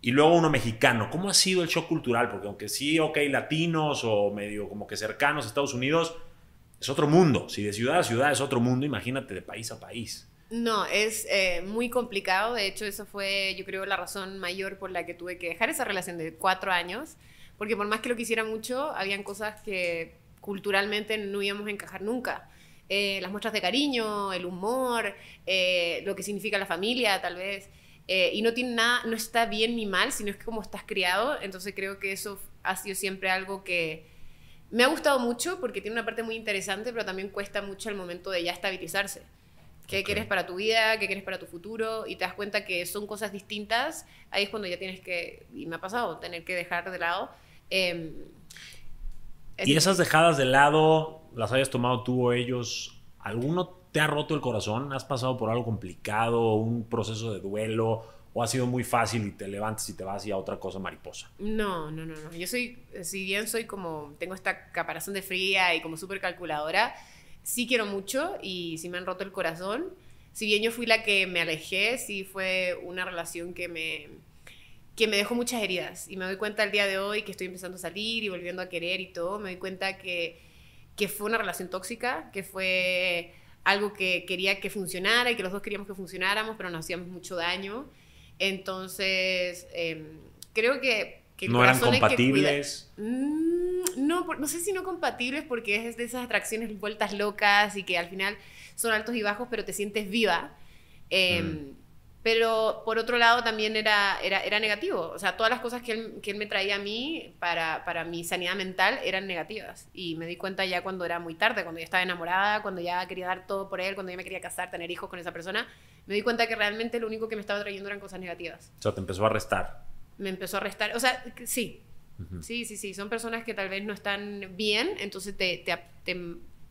Y luego uno mexicano. ¿Cómo ha sido el shock cultural? Porque aunque sí, ok, latinos o medio como que cercanos a Estados Unidos, es otro mundo. Si de ciudad a ciudad es otro mundo, imagínate de país a país. No, es eh, muy complicado. De hecho, eso fue, yo creo, la razón mayor por la que tuve que dejar esa relación de cuatro años. Porque por más que lo quisiera mucho, habían cosas que culturalmente no íbamos a encajar nunca. Eh, las muestras de cariño, el humor, eh, lo que significa la familia, tal vez. y no tiene nada, no está bien ni mal, sino es que como estás criado. Entonces creo que eso ha sido siempre algo que, me ha gustado mucho porque tiene una parte muy interesante, pero también cuesta mucho el momento de ya estabilizarse. ¿Qué quieres para tu vida? ¿Qué quieres para tu futuro? Y te das cuenta que son cosas distintas. Ahí es cuando ya tienes que, y me ha pasado, tener que dejar de lado. Em, ¿Y esas dejadas de lado las hayas tomado tú o ellos? ¿Alguno te ha roto el corazón? ¿Has pasado por algo complicado? ¿Un proceso de duelo? ¿O ha sido muy fácil y te levantas y te vas y a otra cosa mariposa? No, no, no, no. Yo soy, si bien soy como, tengo esta caparazón de fría y como súper calculadora, sí quiero mucho y sí me han roto el corazón. Si bien yo fui la que me alejé, sí fue una relación que me, que me dejó muchas heridas. Y me doy cuenta el día de hoy que estoy empezando a salir y volviendo a querer y todo, me doy cuenta que, que fue una relación tóxica, que fue algo que quería que funcionara y que los dos queríamos que funcionáramos, pero nos hacíamos mucho daño. Entonces, em, creo que... que ¿No eran compatibles? Mm, no, no sé si no compatibles porque es de esas atracciones vueltas locas y que al final son altos y bajos, pero te sientes viva. Em, mm. Pero por otro lado también era, era, era negativo. O sea, todas las cosas que él, que él me traía a mí para, para, mi sanidad mental eran negativas. Y me di cuenta ya cuando era muy tarde, cuando ya estaba enamorada, cuando ya quería dar todo por él, cuando ya me quería casar, tener hijos con esa persona, me di cuenta que realmente lo único que me estaba trayendo eran cosas negativas. O sea, te empezó a restar. Me empezó a restar. O sea, sí. Sí, sí, sí. Son personas que tal vez no están bien, entonces te, te, te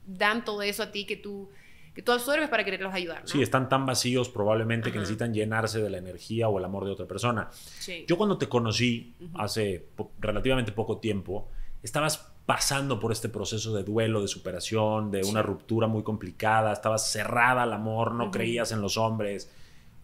dan todo eso a ti que tú, que tú absorbes para quererlos ayudar. ¿no? Sí, están tan vacíos probablemente que necesitan llenarse de la energía o el amor de otra persona. Sí. Yo cuando te conocí hace relativamente poco tiempo, estabas pasando por este proceso de duelo, de superación, de una ruptura muy complicada, estabas cerrada al amor, no creías en los hombres.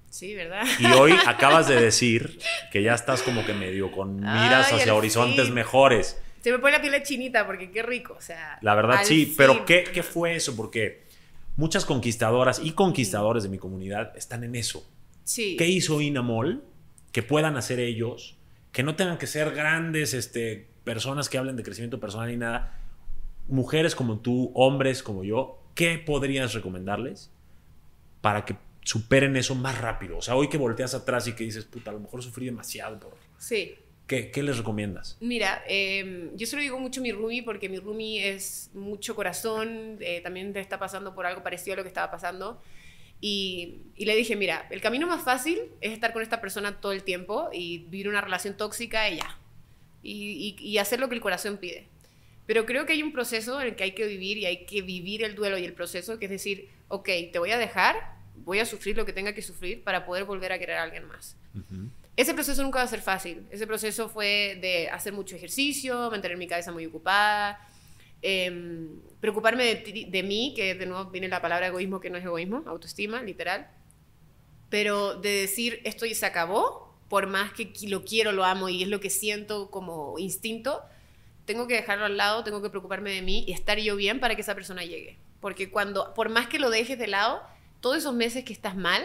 Sí, ¿verdad? Y hoy *laughs* acabas de decir que ya estás como que medio con miras hacia horizontes mejores. Se me pone la piel chinita porque qué rico, o sea. La verdad sí, pero ¿qué, ¿qué fue eso? Porque muchas conquistadoras y conquistadores de mi comunidad están en eso. Sí. ¿Qué hizo Inamol que puedan hacer ellos? Que no tengan que ser grandes este, personas que hablen de crecimiento personal ni nada, mujeres como tú, hombres como yo, ¿qué podrías recomendarles para que superen eso más rápido? O sea, hoy que volteas atrás y que dices, puta, a lo mejor sufrí demasiado por... Sí. ¿Qué, qué les recomiendas? Mira, eh, yo se lo digo mucho a mi Rumi porque mi Rumi es mucho corazón, eh, también te está pasando por algo parecido a lo que estaba pasando. Y, y, le dije, mira, el camino más fácil es estar con esta persona todo el tiempo y vivir una relación tóxica y ya y, hacer lo que el corazón pide. Pero creo que hay un proceso en el que hay que vivir y hay que vivir el duelo y el proceso, que es decir, ok, te voy a dejar, voy a sufrir lo que tenga que sufrir para poder volver a querer a alguien más. Ese proceso nunca va a ser fácil. Ese proceso fue de hacer mucho ejercicio, mantener mi cabeza muy ocupada, em, preocuparme de, de, mí, que de nuevo viene la palabra egoísmo, que no es egoísmo, autoestima, literal. Pero de decir, esto ya se acabó, por más que lo quiero, lo amo y es lo que siento como instinto, tengo que dejarlo al lado, tengo que preocuparme de mí y estar yo bien para que esa persona llegue. Porque cuando, por más que lo dejes de lado, todos esos meses que estás mal,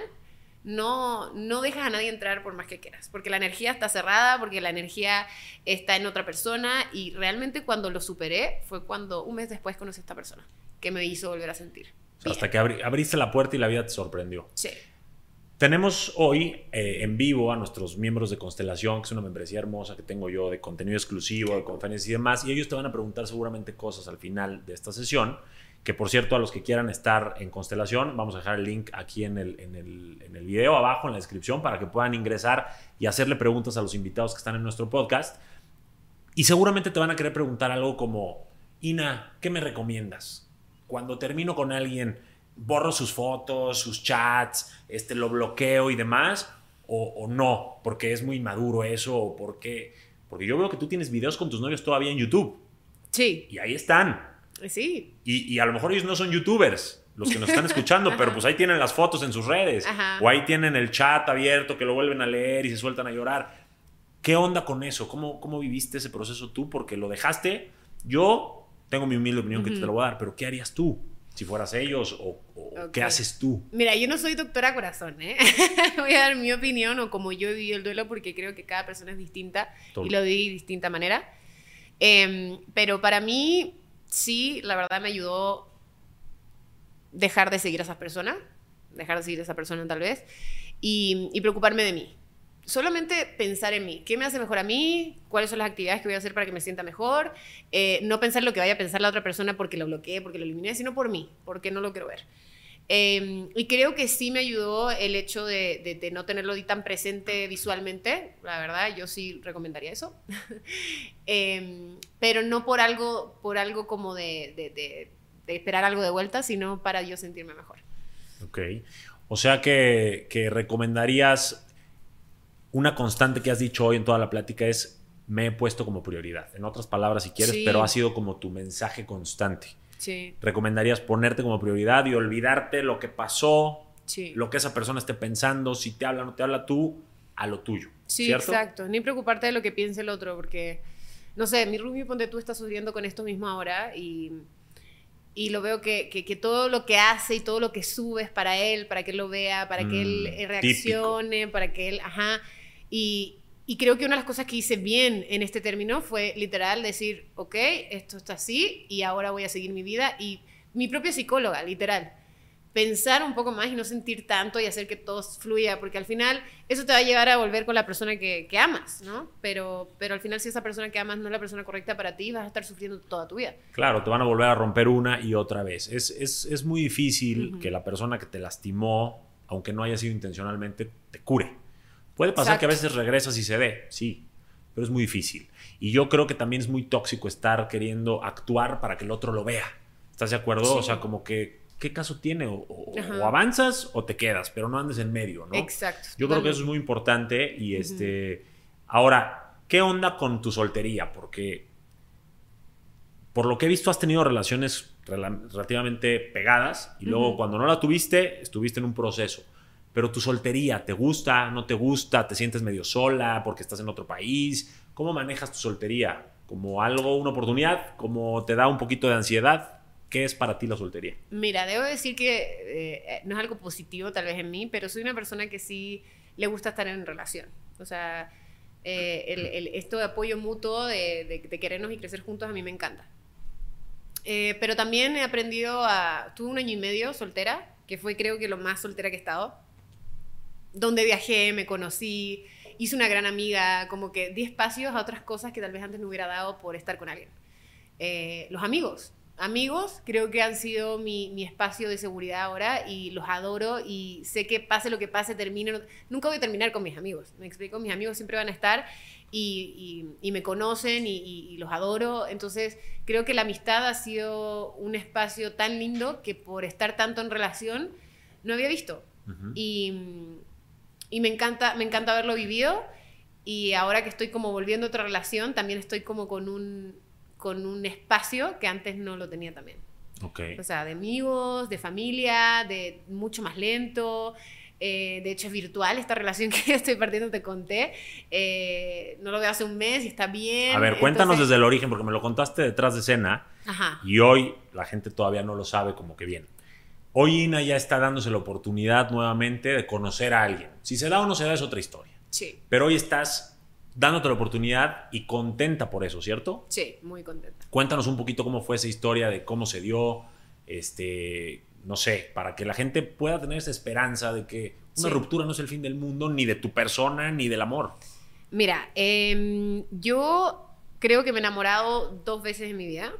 no, no dejas a nadie entrar por más que quieras, porque la energía está cerrada, porque la energía está en otra persona y realmente cuando lo superé fue cuando un mes después conocí a esta persona que me hizo volver a sentir. hasta que abriste la puerta y la vida te sorprendió. Sí. Tenemos hoy eh, en vivo a nuestros miembros de Constelación, que es una membresía hermosa que tengo yo de contenido exclusivo, de conferencias y demás, y ellos te van a preguntar seguramente cosas al final de esta sesión, que por cierto a los que quieran estar en Constelación, vamos a dejar el link aquí en el, en el, en el video abajo, en la descripción, para que puedan ingresar y hacerle preguntas a los invitados que están en nuestro podcast. Y seguramente te van a querer preguntar algo como, Ina, ¿qué me recomiendas? Cuando termino con alguien borro sus fotos, sus chats, este, lo bloqueo y demás, o, no, porque es muy maduro eso, o porque, porque yo veo que tú tienes videos con tus novios todavía en YouTube. Sí. Y ahí están. Sí. Y, a lo mejor ellos no son youtubers, los que nos están escuchando, *laughs* pero pues ahí tienen las fotos en sus redes, o ahí tienen el chat abierto que lo vuelven a leer y se sueltan a llorar. ¿Qué onda con eso? ¿Cómo, cómo viviste ese proceso tú? Porque lo dejaste. Yo tengo mi humilde opinión que te lo voy a dar, pero ¿qué harías tú? si fueras ellos o, qué haces tú. Mira, yo no soy doctora corazón, ¿eh? *laughs* Voy a dar mi opinión o como yo vivido el duelo porque creo que cada persona es distinta y lo viví de distinta manera. Em, pero para mí, sí, la verdad me ayudó dejar de seguir a esas personas, dejar de seguir a esa persona tal vez, y preocuparme de mí solamente pensar en mí. ¿Qué me hace mejor a mí? ¿Cuáles son las actividades que voy a hacer para que me sienta mejor? Eh, no pensar lo que vaya a pensar la otra persona porque lo bloqueé, porque lo eliminé, sino por mí, porque no lo quiero ver. Em, y creo que sí me ayudó el hecho de, no tenerlo tan presente visualmente. La verdad, yo sí recomendaría eso. *laughs* Em, pero no por algo, por algo como de, esperar algo de vuelta, sino para yo sentirme mejor. Ok. O sea que, que recomendarías una constante que has dicho hoy en toda la plática es me he puesto como prioridad. En otras palabras, si quieres, pero ha sido como tu mensaje constante. Sí. ¿Recomendarías ponerte como prioridad y olvidarte lo que pasó, lo que esa persona esté pensando, si te habla o no te habla tú, a lo tuyo? Sí, exacto. Ni preocuparte de lo que piense el otro, porque, no sé, mi Rumi, ponte tú, está sucediendo con esto mismo ahora y, y lo veo que, que, todo lo que hace y todo lo que sube es para él, para que él lo vea, para que él mm, reaccione, para que él, ajá. Y, creo que una de las cosas que hice bien en este término fue literal decir, ok, esto está así y ahora voy a seguir mi vida. Y mi propia psicóloga, literal. Pensar un poco más y no sentir tanto y hacer que todo fluya, porque al final eso te va a llevar a volver con la persona que, amas, ¿no? Pero, pero al final si esa persona que amas no es la persona correcta para ti, vas a estar sufriendo toda tu vida. Claro, te van a volver a romper una y otra vez. Es, es, muy difícil que la persona que te lastimó, aunque no haya sido intencionalmente, te cure. Puede pasar que a veces regresas y se dé, sí, pero es muy difícil. Y yo creo que también es muy tóxico estar queriendo actuar para que el otro lo vea. ¿Estás de acuerdo? O sea, como que, ¿qué caso tiene? O, avanzas o te quedas, pero no andes en medio, ¿no? Exacto. Yo creo que eso es muy importante. Y este. Ahora, ¿qué onda con tu soltería? Porque. Por lo que he visto, has tenido relaciones relativamente pegadas y luego cuando no la tuviste, estuviste en un proceso. Pero tu soltería, ¿te gusta? ¿No te gusta? ¿Te sientes medio sola porque estás en otro país? ¿Cómo manejas tu soltería? ¿Como algo, una oportunidad? ¿Como te da un poquito de ansiedad? ¿Qué es para ti la soltería? Mira, debo decir que eh, no es algo positivo tal vez en mí, pero soy una persona que sí le gusta estar en relación. O sea, eh, esto de apoyo mutuo, de, querernos y crecer juntos, a mí me encanta. Eh, pero también he aprendido a... Tuve un año y medio soltera, que fue creo que lo más soltera que he estado donde viajé, me conocí, hice una gran amiga, como que di espacios a otras cosas que tal vez antes no hubiera dado por estar con alguien. Eh, los amigos. Amigos creo que han sido mi, espacio de seguridad ahora y los adoro y sé que pase lo que pase, termino. Nunca voy a terminar con mis amigos, me explico, mis amigos siempre van a estar y, me conocen y, los adoro. Entonces creo que la amistad ha sido un espacio tan lindo que por estar tanto en relación no había visto. Y y me encanta, me encanta haberlo vivido. Y ahora que estoy como volviendo a otra relación, también estoy como con un, con un espacio que antes no lo tenía también. Okay. O sea, de amigos, de familia, de mucho más lento. Eh, de hecho, es virtual esta relación *laughs* que estoy partiendo, te conté. Eh, no lo veo hace un mes y está bien. A ver, cuéntanos desde el origen, porque me lo contaste detrás de escena. Ajá. Y hoy la gente todavía no lo sabe como que bien. Hoy Ina ya está dándose la oportunidad nuevamente de conocer a alguien. Si se da o no se da es otra historia. Sí. Pero hoy estás dándote la oportunidad y contenta por eso, ¿cierto? Sí, muy contenta. Cuéntanos un poquito cómo fue esa historia de cómo se dio, este, no sé, para que la gente pueda tener esa esperanza de que una Sí. ruptura no es el fin del mundo, ni de tu persona, ni del amor. Mira, em, yo creo que me he enamorado dos veces en mi vida.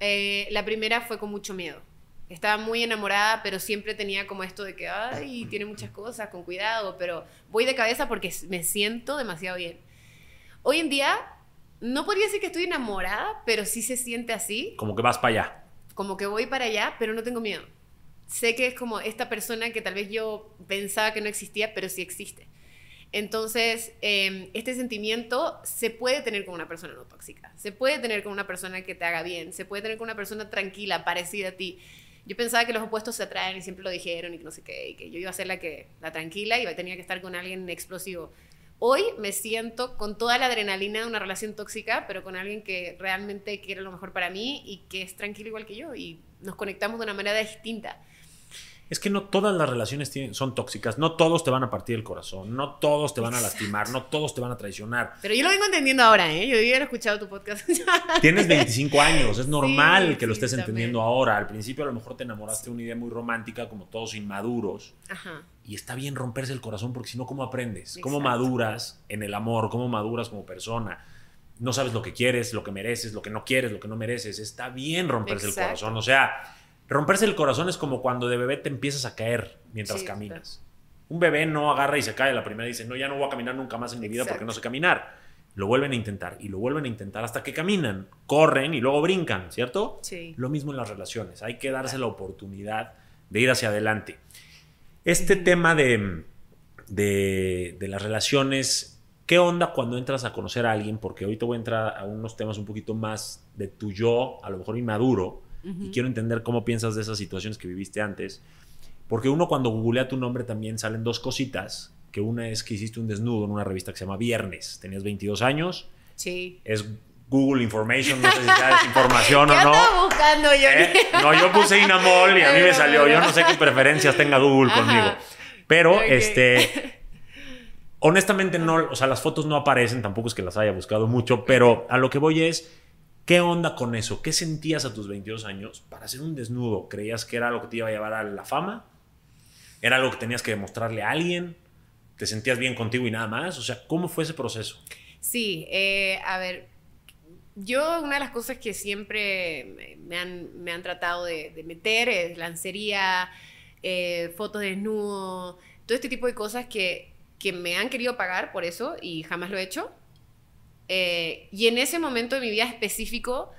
Eh, la primera fue con mucho miedo. Estaba muy enamorada, pero siempre tenía como esto de que, ay, tiene muchas cosas, con cuidado, pero voy de cabeza porque me siento demasiado bien. Hoy en día, no podría decir que estoy enamorada, pero sí se siente así, Como que vas para allá. como que voy para allá, pero no tengo miedo. Sé que es como esta persona que tal vez yo pensaba que no existía, pero sí existe. Entonces, eh, este sentimiento se puede tener con una persona no tóxica, se puede tener con una persona que te haga bien, se puede tener con una persona tranquila, parecida a ti. Yo pensaba que los opuestos se atraen y siempre lo dijeron y que no sé qué, y que yo iba a ser la que la tranquila y tenía que estar con alguien explosivo. Hoy me siento con toda la adrenalina de una relación tóxica, pero con alguien que realmente quiere lo mejor para mí y que es tranquilo igual que yo y nos conectamos de una manera distinta. Es que no todas las relaciones tienen- son tóxicas, no todos te van a partir el corazón, no todos te van a lastimar, no todos te van a traicionar. Pero yo lo vengo entendiendo ahora, ¿eh? Yo había escuchado tu podcast. *laughs* Tienes 25 años, es normal Sí, que lo estés entendiendo ahora. Al principio a lo mejor te enamoraste de una idea muy romántica, como todos inmaduros. Ajá. Y está bien romperse el corazón porque si no, ¿cómo aprendes? ¿Cómo Exacto. maduras en el amor? ¿Cómo maduras como persona? No sabes lo que quieres, lo que mereces, lo que no quieres, lo que no mereces. Está bien romperse Exacto. el corazón. O sea, romperse el corazón es como cuando de bebé te empiezas a caer mientras Sí, caminas. Un bebé no agarra y se cae la primera y dice, no, ya no voy a caminar nunca más en mi vida porque no sé caminar. Lo vuelven a intentar y lo vuelven a intentar hasta que caminan, corren y luego brincan, ¿cierto? Sí. Lo mismo en las relaciones. Hay que darse la oportunidad de ir hacia adelante. Este tema de, de, de las relaciones, ¿qué onda cuando entras a conocer a alguien? Porque hoy te voy a entrar a unos temas un poquito más de tu yo, a lo mejor inmaduro, y quiero entender cómo piensas de esas situaciones que viviste antes. Porque uno cuando googlea tu nombre también salen dos cositas, que una es que hiciste un desnudo en una revista que se llama Viernes, tenías 22 años, Sí. es Google Information, no sé si sea información *laughs* ¿Qué o no. buscando yo? ¿Eh? No, yo puse Inamol y a mí me salió. Yo no sé qué preferencias tenga Google Ajá. conmigo. Pero, Ok. este. Honestamente, no. O sea, las fotos no aparecen, tampoco es que las haya buscado mucho, pero a lo que voy es. ¿Qué onda con eso? ¿Qué sentías a tus 22 años para hacer un desnudo? ¿Creías que era algo que te iba a llevar a la fama? ¿Era algo que tenías que demostrarle a alguien? ¿Te sentías bien contigo y nada más? O sea, ¿cómo fue ese proceso? Sí, eh, a ver, yo una de las cosas que siempre me- han, me han tratado de, de meter es lancería, eh, fotos de desnudo, todo este tipo de cosas que, que me han querido pagar por eso y jamás lo he hecho. Eh, y en ese momento de mi vida específico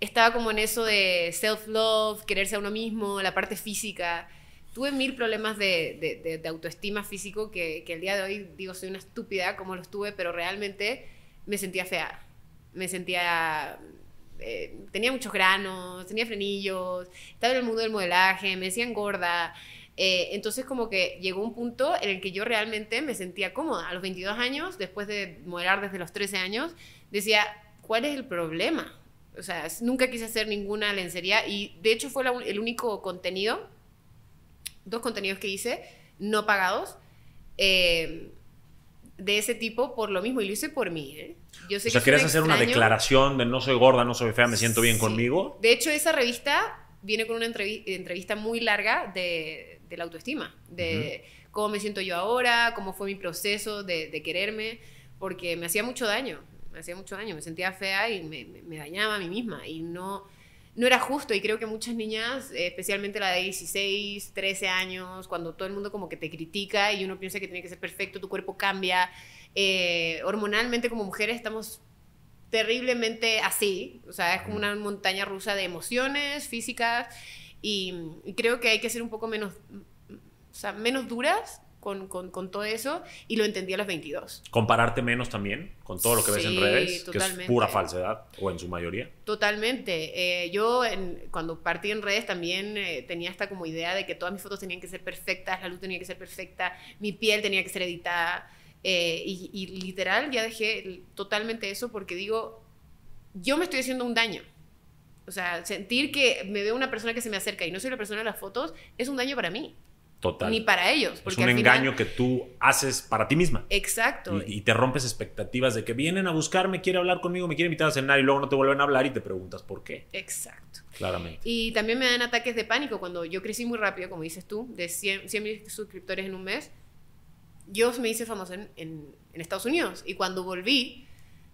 estaba como en eso de self-love, quererse a uno mismo, la parte física. Tuve mil problemas de, de- de- de autoestima físico que, que el día de hoy digo soy una estúpida como los tuve, pero realmente me sentía fea. Me sentía... eh, tenía muchos granos, tenía frenillos, estaba en el mundo del modelaje, me decían gorda. Eh, entonces como que llegó un punto en el que yo realmente me sentía cómoda. A los 22 años, después de modelar desde los 13 años, decía, ¿cuál es el problema? O sea, nunca quise hacer ninguna lencería y de hecho fue la el único contenido, dos contenidos que hice, no pagados, eh, de ese tipo por lo mismo y lo hice por mí. ¿eh? Yo sé O sea, que ¿querías suena hacer una declaración de no soy gorda, no soy fea, me siento bien Sí. conmigo? De hecho, esa revista viene con una entrevi- entrevista muy larga de, de la autoestima, de cómo me siento yo ahora, cómo fue mi proceso de, de quererme, porque me hacía mucho daño, me hacía mucho daño, me sentía fea y me, me- me dañaba a mí misma y no, no era justo y creo que muchas niñas, eh, especialmente la de 16, 13 años, cuando todo el mundo como que te critica y uno piensa que tiene que ser perfecto, tu cuerpo cambia, eh, hormonalmente como mujeres estamos terriblemente así, o sea, es como una montaña rusa de emociones físicas y, y creo que hay que ser un poco menos, o sea, menos duras con, con, con todo eso y lo entendí a los 22. compararte menos también con todo lo que ves en Sí, redes, que es totalmente. pura falsedad, o en su mayoría. Totalmente. Eh, yo en- cuando partí en redes también eh, tenía esta como idea de que todas mis fotos tenían que ser perfectas, la luz tenía que ser perfecta, mi piel tenía que ser editada. eh, y, y literal ya dejé totalmente eso porque digo, yo me estoy haciendo un daño. O sea, sentir que me veo una persona que se me acerca y no soy la persona de las fotos es un daño para mí. Total. Ni para ellos. es Porque un al final- engaño que tú haces para ti misma. Exacto. Y, y te rompes expectativas de que vienen a buscarme, quiere hablar conmigo, me quiere invitar a cenar y luego no te vuelven a hablar y te preguntas por qué. Exacto. Claramente. Y también me dan ataques de pánico cuando yo crecí muy rápido, como dices tú, de 100 mil suscriptores en un mes. Yo me hice famosa en, en- en Estados Unidos y cuando volví,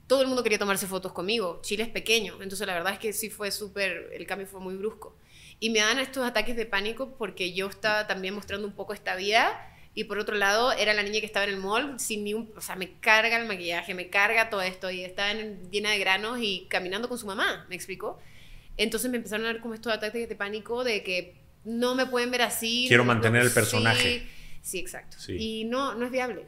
todo el mundo quería tomarse fotos conmigo. Chile es pequeño, entonces la verdad es que sí fue súper, el cambio fue muy brusco. Y me dan estos ataques de pánico porque yo estaba también mostrando un poco esta vida y por otro lado era la niña que estaba en el mall sin ni un, o sea, me carga el maquillaje, me carga todo esto y estaba en- llena de granos y caminando con su mamá, ¿me explico? Entonces me empezaron a dar como estos ataques de pánico de que no me pueden ver así. Quiero no- mantener el sí, personaje. Sí, exacto. Sí. Y no, no es viable.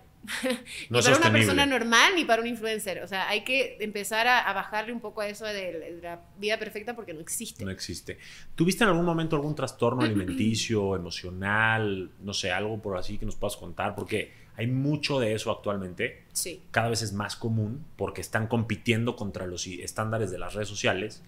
No *laughs* ni para una persona normal ni para un influencer. O sea, hay que empezar a, a bajarle un poco a eso de, de la vida perfecta porque no existe. No existe. ¿Tuviste en algún momento algún trastorno alimenticio, *clears throat* emocional, no sé, algo por así que nos puedas contar? Porque hay mucho de eso actualmente. Sí. Cada vez es más común porque están compitiendo contra los estándares de las redes sociales.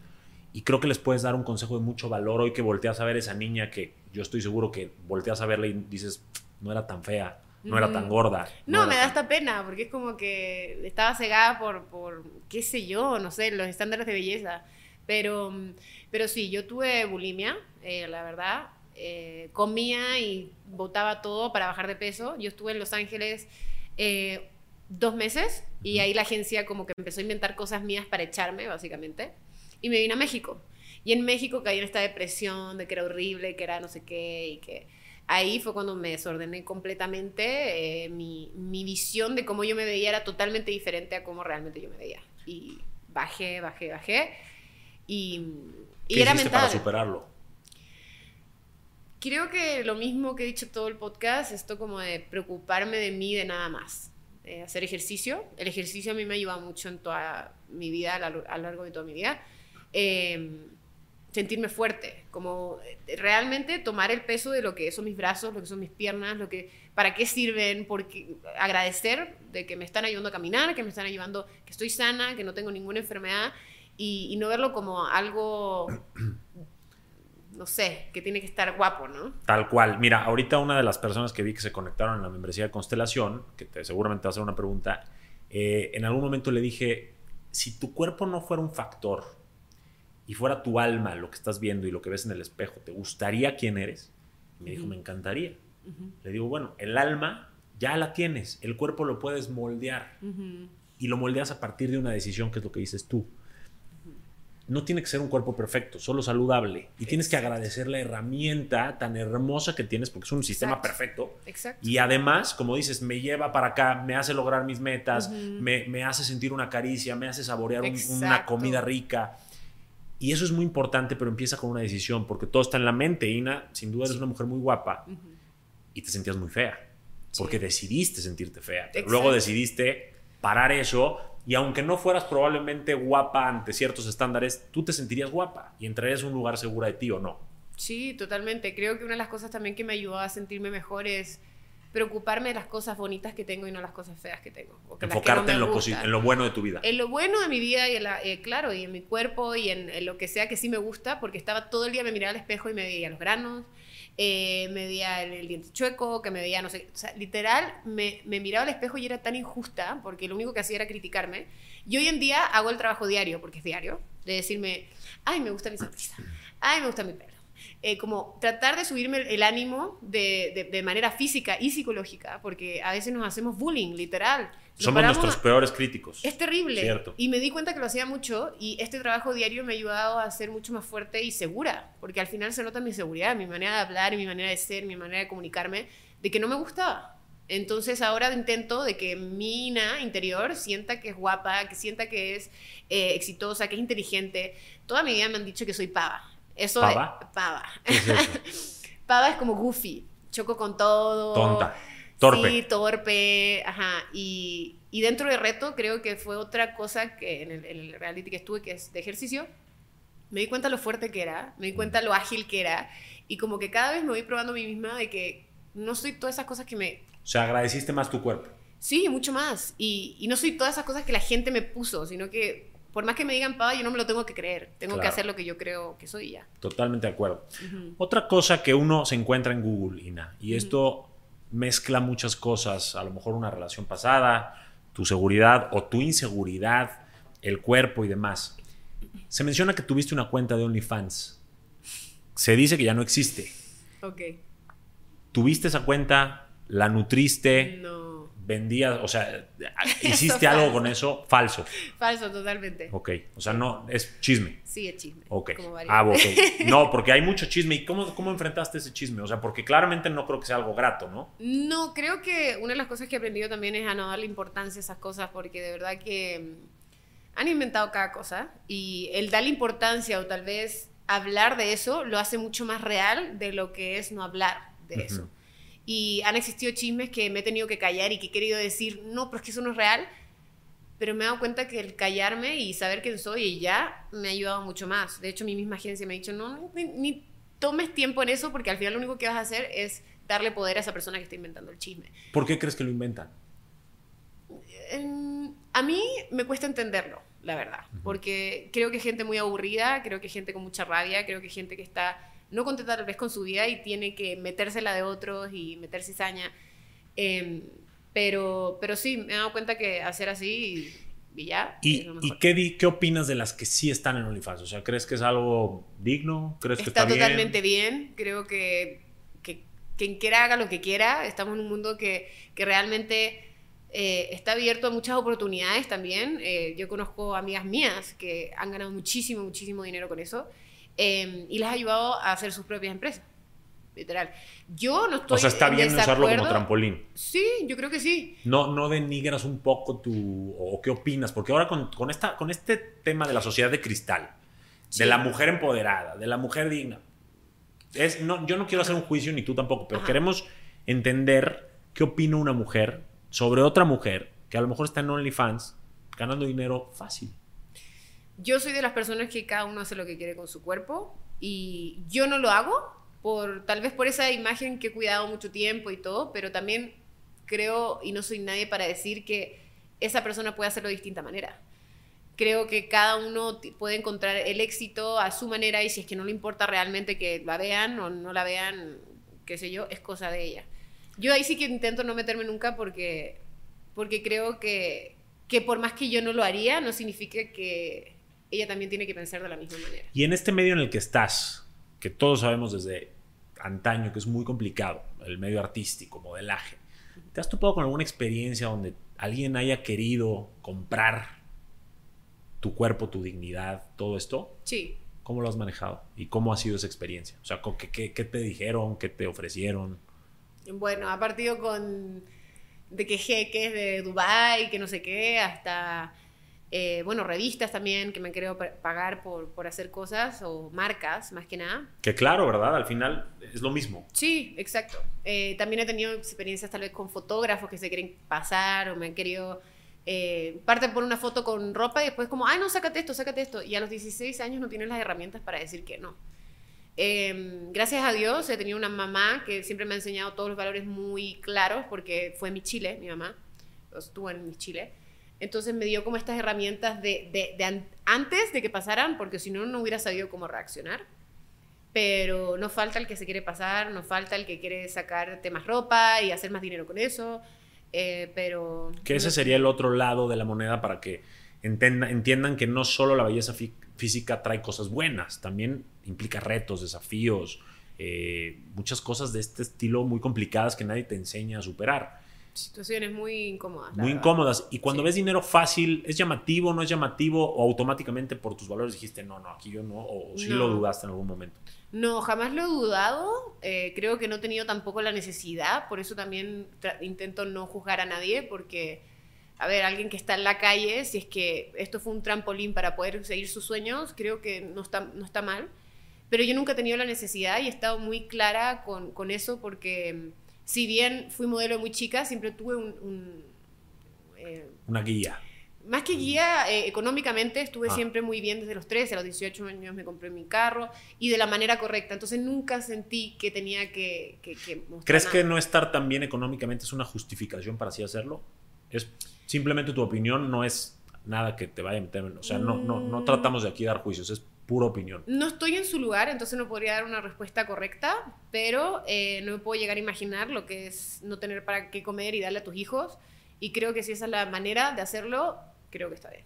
Y creo que les puedes dar un consejo de mucho valor hoy que volteas a ver esa niña que yo estoy seguro que volteas a verla y dices, no era tan fea, no era tan gorda. No, me da tan-". hasta pena, porque es como que estaba cegada por, por, qué sé yo, no sé, los estándares de belleza. Pero, mm, pero sí, yo tuve bulimia, eh, la verdad. Eh, comía y botaba todo para bajar de peso. Yo estuve en Los Ángeles eh, dos meses y ahí la agencia como que empezó a inventar cosas mías para echarme, básicamente. Y me vine a México. Y en México caí en esta depresión de que era horrible, que era no sé qué y que ahí fue cuando me desordené completamente. eh, mi, mi visión de cómo yo me veía era totalmente diferente a cómo realmente yo me veía. Y bajé, bajé, bajé. Y, y ¿Qué era mental. para superarlo? Creo que lo mismo que he dicho todo el podcast, esto como de preocuparme de mí, de nada más. Eh, hacer ejercicio. El ejercicio a mí me ha ayudado mucho en toda mi vida, a lo a lo largo de toda mi vida. Eh, sentirme fuerte, como eh, realmente tomar el peso de lo que son mis brazos, lo que son mis piernas, lo que, para qué sirven, porque agradecer de que me están ayudando a caminar, que me están ayudando, que estoy sana, que no tengo ninguna enfermedad y, y no verlo como algo, no sé, que tiene que estar guapo, ¿no? Tal cual. Mira, ahorita una de las personas que vi que se conectaron en la membresía de Constelación, que te, seguramente va a hacer una pregunta, eh, en algún momento le dije, si tu cuerpo no fuera un factor y fuera tu alma lo que estás viendo y lo que ves en el espejo, ¿te gustaría quién eres? Y me dijo, me encantaría. Le digo, bueno, el alma ya la tienes, el cuerpo lo puedes moldear y lo moldeas a partir de una decisión que es lo que dices tú. No tiene que ser un cuerpo perfecto, solo saludable. Y tienes que agradecer la herramienta tan hermosa que tienes porque es un sistema Exacto. perfecto. Exacto. Y además, como dices, me lleva para acá, me hace lograr mis metas, me, me hace sentir una caricia, me hace saborear un- una comida rica. Y eso es muy importante, pero empieza con una decisión, porque todo está en la mente. Ina, sin duda, eres una mujer muy guapa y te sentías muy fea, porque Sí. decidiste sentirte fea. Exacto. Luego decidiste parar eso y aunque no fueras probablemente guapa ante ciertos estándares, tú te sentirías guapa y entrarías a un lugar segura de ti o no. Sí, totalmente. Creo que una de las cosas también que me ayudó a sentirme mejor es preocuparme de las cosas bonitas que tengo y no las cosas feas que tengo. o que las que Enfocarte no en, lo en bueno de tu vida. En lo bueno de mi vida y en la- eh, claro, y en mi cuerpo y en, en lo que sea que sí me gusta, porque estaba todo el día me miraba al espejo y me veía los granos, eh, me veía el, el diente chueco, que me veía, no sé, o sea, literal, me, me miraba al espejo y era tan injusta, porque lo único que hacía era criticarme. Y hoy en día hago el trabajo diario, porque es diario, de decirme, ay, me gusta mi sonrisa, ay, me gusta mi pelo. Eh, como tratar de subirme el, el ánimo de, de- de manera física y psicológica, porque a veces nos hacemos bullying, literal. Nos Somos nuestros peores críticos. es terrible. Cierto. Y me di cuenta que lo hacía mucho y este trabajo diario me ha ayudado a ser mucho más fuerte y segura, porque al final se nota mi seguridad, mi manera de hablar, mi manera de ser, mi manera de comunicarme, de que no me gustaba. Entonces ahora intento de que mi Ina interior sienta que es guapa, que sienta que es eh, exitosa, que es inteligente. Toda mi vida me han dicho que soy pava. Eso de- ¿Pava? pava. ¿Qué es eso? *laughs* pava es como goofy, choco con todo. Tonta. Torpe. Sí, torpe, ajá. Y, y dentro de reto creo que fue otra cosa que en el, en el reality que estuve, que es de ejercicio, me di cuenta lo fuerte que era, me di cuenta lo ágil que era, y como que cada vez me voy probando a mí misma de que no soy todas esas cosas que me... O sea, agradeciste más tu cuerpo. Sí, mucho más. Y, y no soy todas esas cosas que la gente me puso, sino que por más que me digan pava, yo no me lo tengo que creer. Tengo que hacer lo que yo creo que soy ya. Totalmente de acuerdo. Otra cosa que uno se encuentra en Google, Ina, y esto mezcla muchas cosas, a lo mejor una relación pasada, tu seguridad o tu inseguridad, el cuerpo y demás. Se menciona que tuviste una cuenta de OnlyFans. Se dice que ya no existe. Ok. ¿Tuviste esa cuenta? ¿La nutriste? No vendías, o sea, *laughs* hiciste algo con eso falso. Falso, totalmente. Ok, o sea, no, es chisme. Sí, es chisme. Ok. ah, ok. *laughs* No, porque hay mucho chisme. ¿Y cómo, cómo enfrentaste ese chisme? O sea, porque claramente no creo que sea algo grato, ¿no? No, creo que una de las cosas que he aprendido también es a no darle importancia a esas cosas, porque de verdad que mm, han inventado cada cosa y el darle importancia o tal vez hablar de eso lo hace mucho más real de lo que es no hablar de eso y han existido chismes que me he tenido que callar y que he querido decir, no, pero es que eso no es real. Pero me he dado cuenta que el callarme y saber quién soy y ya me ha ayudado mucho más. De hecho, mi misma agencia me ha dicho, no, ni, tomes tiempo en eso porque al final lo único que vas a hacer es darle poder a esa persona que está inventando el chisme. ¿Por qué crees que lo inventan? a mí me cuesta entenderlo, la verdad, porque creo que hay gente muy aburrida, creo que hay gente con mucha rabia, creo que hay gente que está no contenta tal vez con su vida y tiene que metérsela de otros y meter cizaña. Em, pero, pero sí, me he dado cuenta que hacer así y, ya. ¿Y, ¿y qué, qué opinas de las que sí están en OnlyFans? O sea, ¿crees que es algo digno? ¿Crees está que está totalmente bien? Creo que, que, quien quiera haga lo que quiera. Estamos en un mundo que, que realmente... Eh, está abierto a muchas oportunidades también. Eh, yo conozco amigas mías que han ganado muchísimo, muchísimo dinero con eso. Em, y les ha ayudado a hacer sus propias empresas. Literal. Yo no estoy. O sea, está bien usarlo como trampolín. Sí, yo creo que sí. No, no denigras un poco tu. o qué opinas, porque ahora con, con, esta, con este tema de la sociedad de cristal, de la mujer empoderada, de la mujer digna. Es, no, yo no quiero hacer un juicio, ni tú tampoco, pero queremos entender qué opina una mujer sobre otra mujer que a lo mejor está en OnlyFans ganando dinero fácil yo soy de las personas que cada uno hace lo que quiere con su cuerpo y yo no lo hago por tal vez por esa imagen que he cuidado mucho tiempo y todo, pero también creo y no soy nadie para decir que esa persona puede hacerlo de distinta manera. Creo que cada uno puede encontrar el éxito a su manera y si es que no le importa realmente que la vean o no la vean, qué sé yo, es cosa de ella. Yo ahí sí que intento no meterme nunca porque, porque creo que, que por más que yo no lo haría, no significa que ella también tiene que pensar de la misma manera. Y en este medio en el que estás, que todos sabemos desde antaño que es muy complicado, el medio artístico, modelaje, ¿te has topado con alguna experiencia donde alguien haya querido comprar tu cuerpo, tu dignidad, todo esto? Sí. ¿Cómo lo has manejado? ¿Y cómo ha sido esa experiencia? O sea, ¿qué, qué te dijeron? ¿Qué te ofrecieron? Bueno, ha partido con de que jeques de Dubai, que no sé qué, hasta eh, bueno, revistas también que me han querido pagar por, por, hacer cosas o marcas, más que nada. Que claro, ¿verdad? Al final es lo mismo. Sí, exacto. Eh, también he tenido experiencias tal vez con fotógrafos que se quieren pasar o me han querido... Eh, parten por una foto con ropa y después como, ay, no, sácate esto, sácate esto. Y a los 16 años no tienen las herramientas para decir que no. Em, gracias a Dios he tenido una mamá que siempre me ha enseñado todos los valores muy claros porque fue mi Chile, mi mamá, estuvo en mi Chile. Entonces me dio como estas herramientas de, de, antes de que pasaran, porque si no, no hubiera sabido cómo reaccionar. Pero no falta el que se quiere pasar, no falta el que quiere sacarte más ropa y hacer más dinero con eso. Eh, pero... Que ese sería el otro lado de la moneda para que entiendan que no solo la belleza física trae cosas buenas, también implica retos, desafíos, eh, muchas cosas de este estilo muy complicadas que nadie te enseña a superar situaciones muy incómodas. Muy incómodas. Y cuando ves dinero fácil, ¿es llamativo, no es llamativo? ¿O automáticamente por tus valores dijiste, no, no, aquí yo no? ¿O sí lo dudaste en algún momento? No, jamás lo he dudado. Eh, creo que no he tenido tampoco la necesidad. Por eso también intento no juzgar a nadie, porque, a ver, alguien que está en la calle, si es que esto fue un trampolín para poder seguir sus sueños, creo que no está, no está mal. Pero yo nunca he tenido la necesidad y he estado muy clara con, con eso porque si bien fui modelo muy chica, siempre tuve un... Eh, Una guía. Más que guía, eh, económicamente estuve ah. siempre muy bien desde los 13, a los 18 años me compré mi carro y de la manera correcta. Entonces nunca sentí que tenía que... ¿Crees que no estar tan bien económicamente es una justificación para así hacerlo? ¿Es simplemente tu opinión? ¿No es nada que te vaya a meter. O sea, no, no, no tratamos de aquí dar juicios, es pura opinión. No estoy en su lugar, entonces no podría dar una respuesta correcta, pero eh, no me puedo llegar a imaginar lo que es no tener para qué comer y darle a tus hijos. Y creo que si esa es la manera de hacerlo, creo que está bien.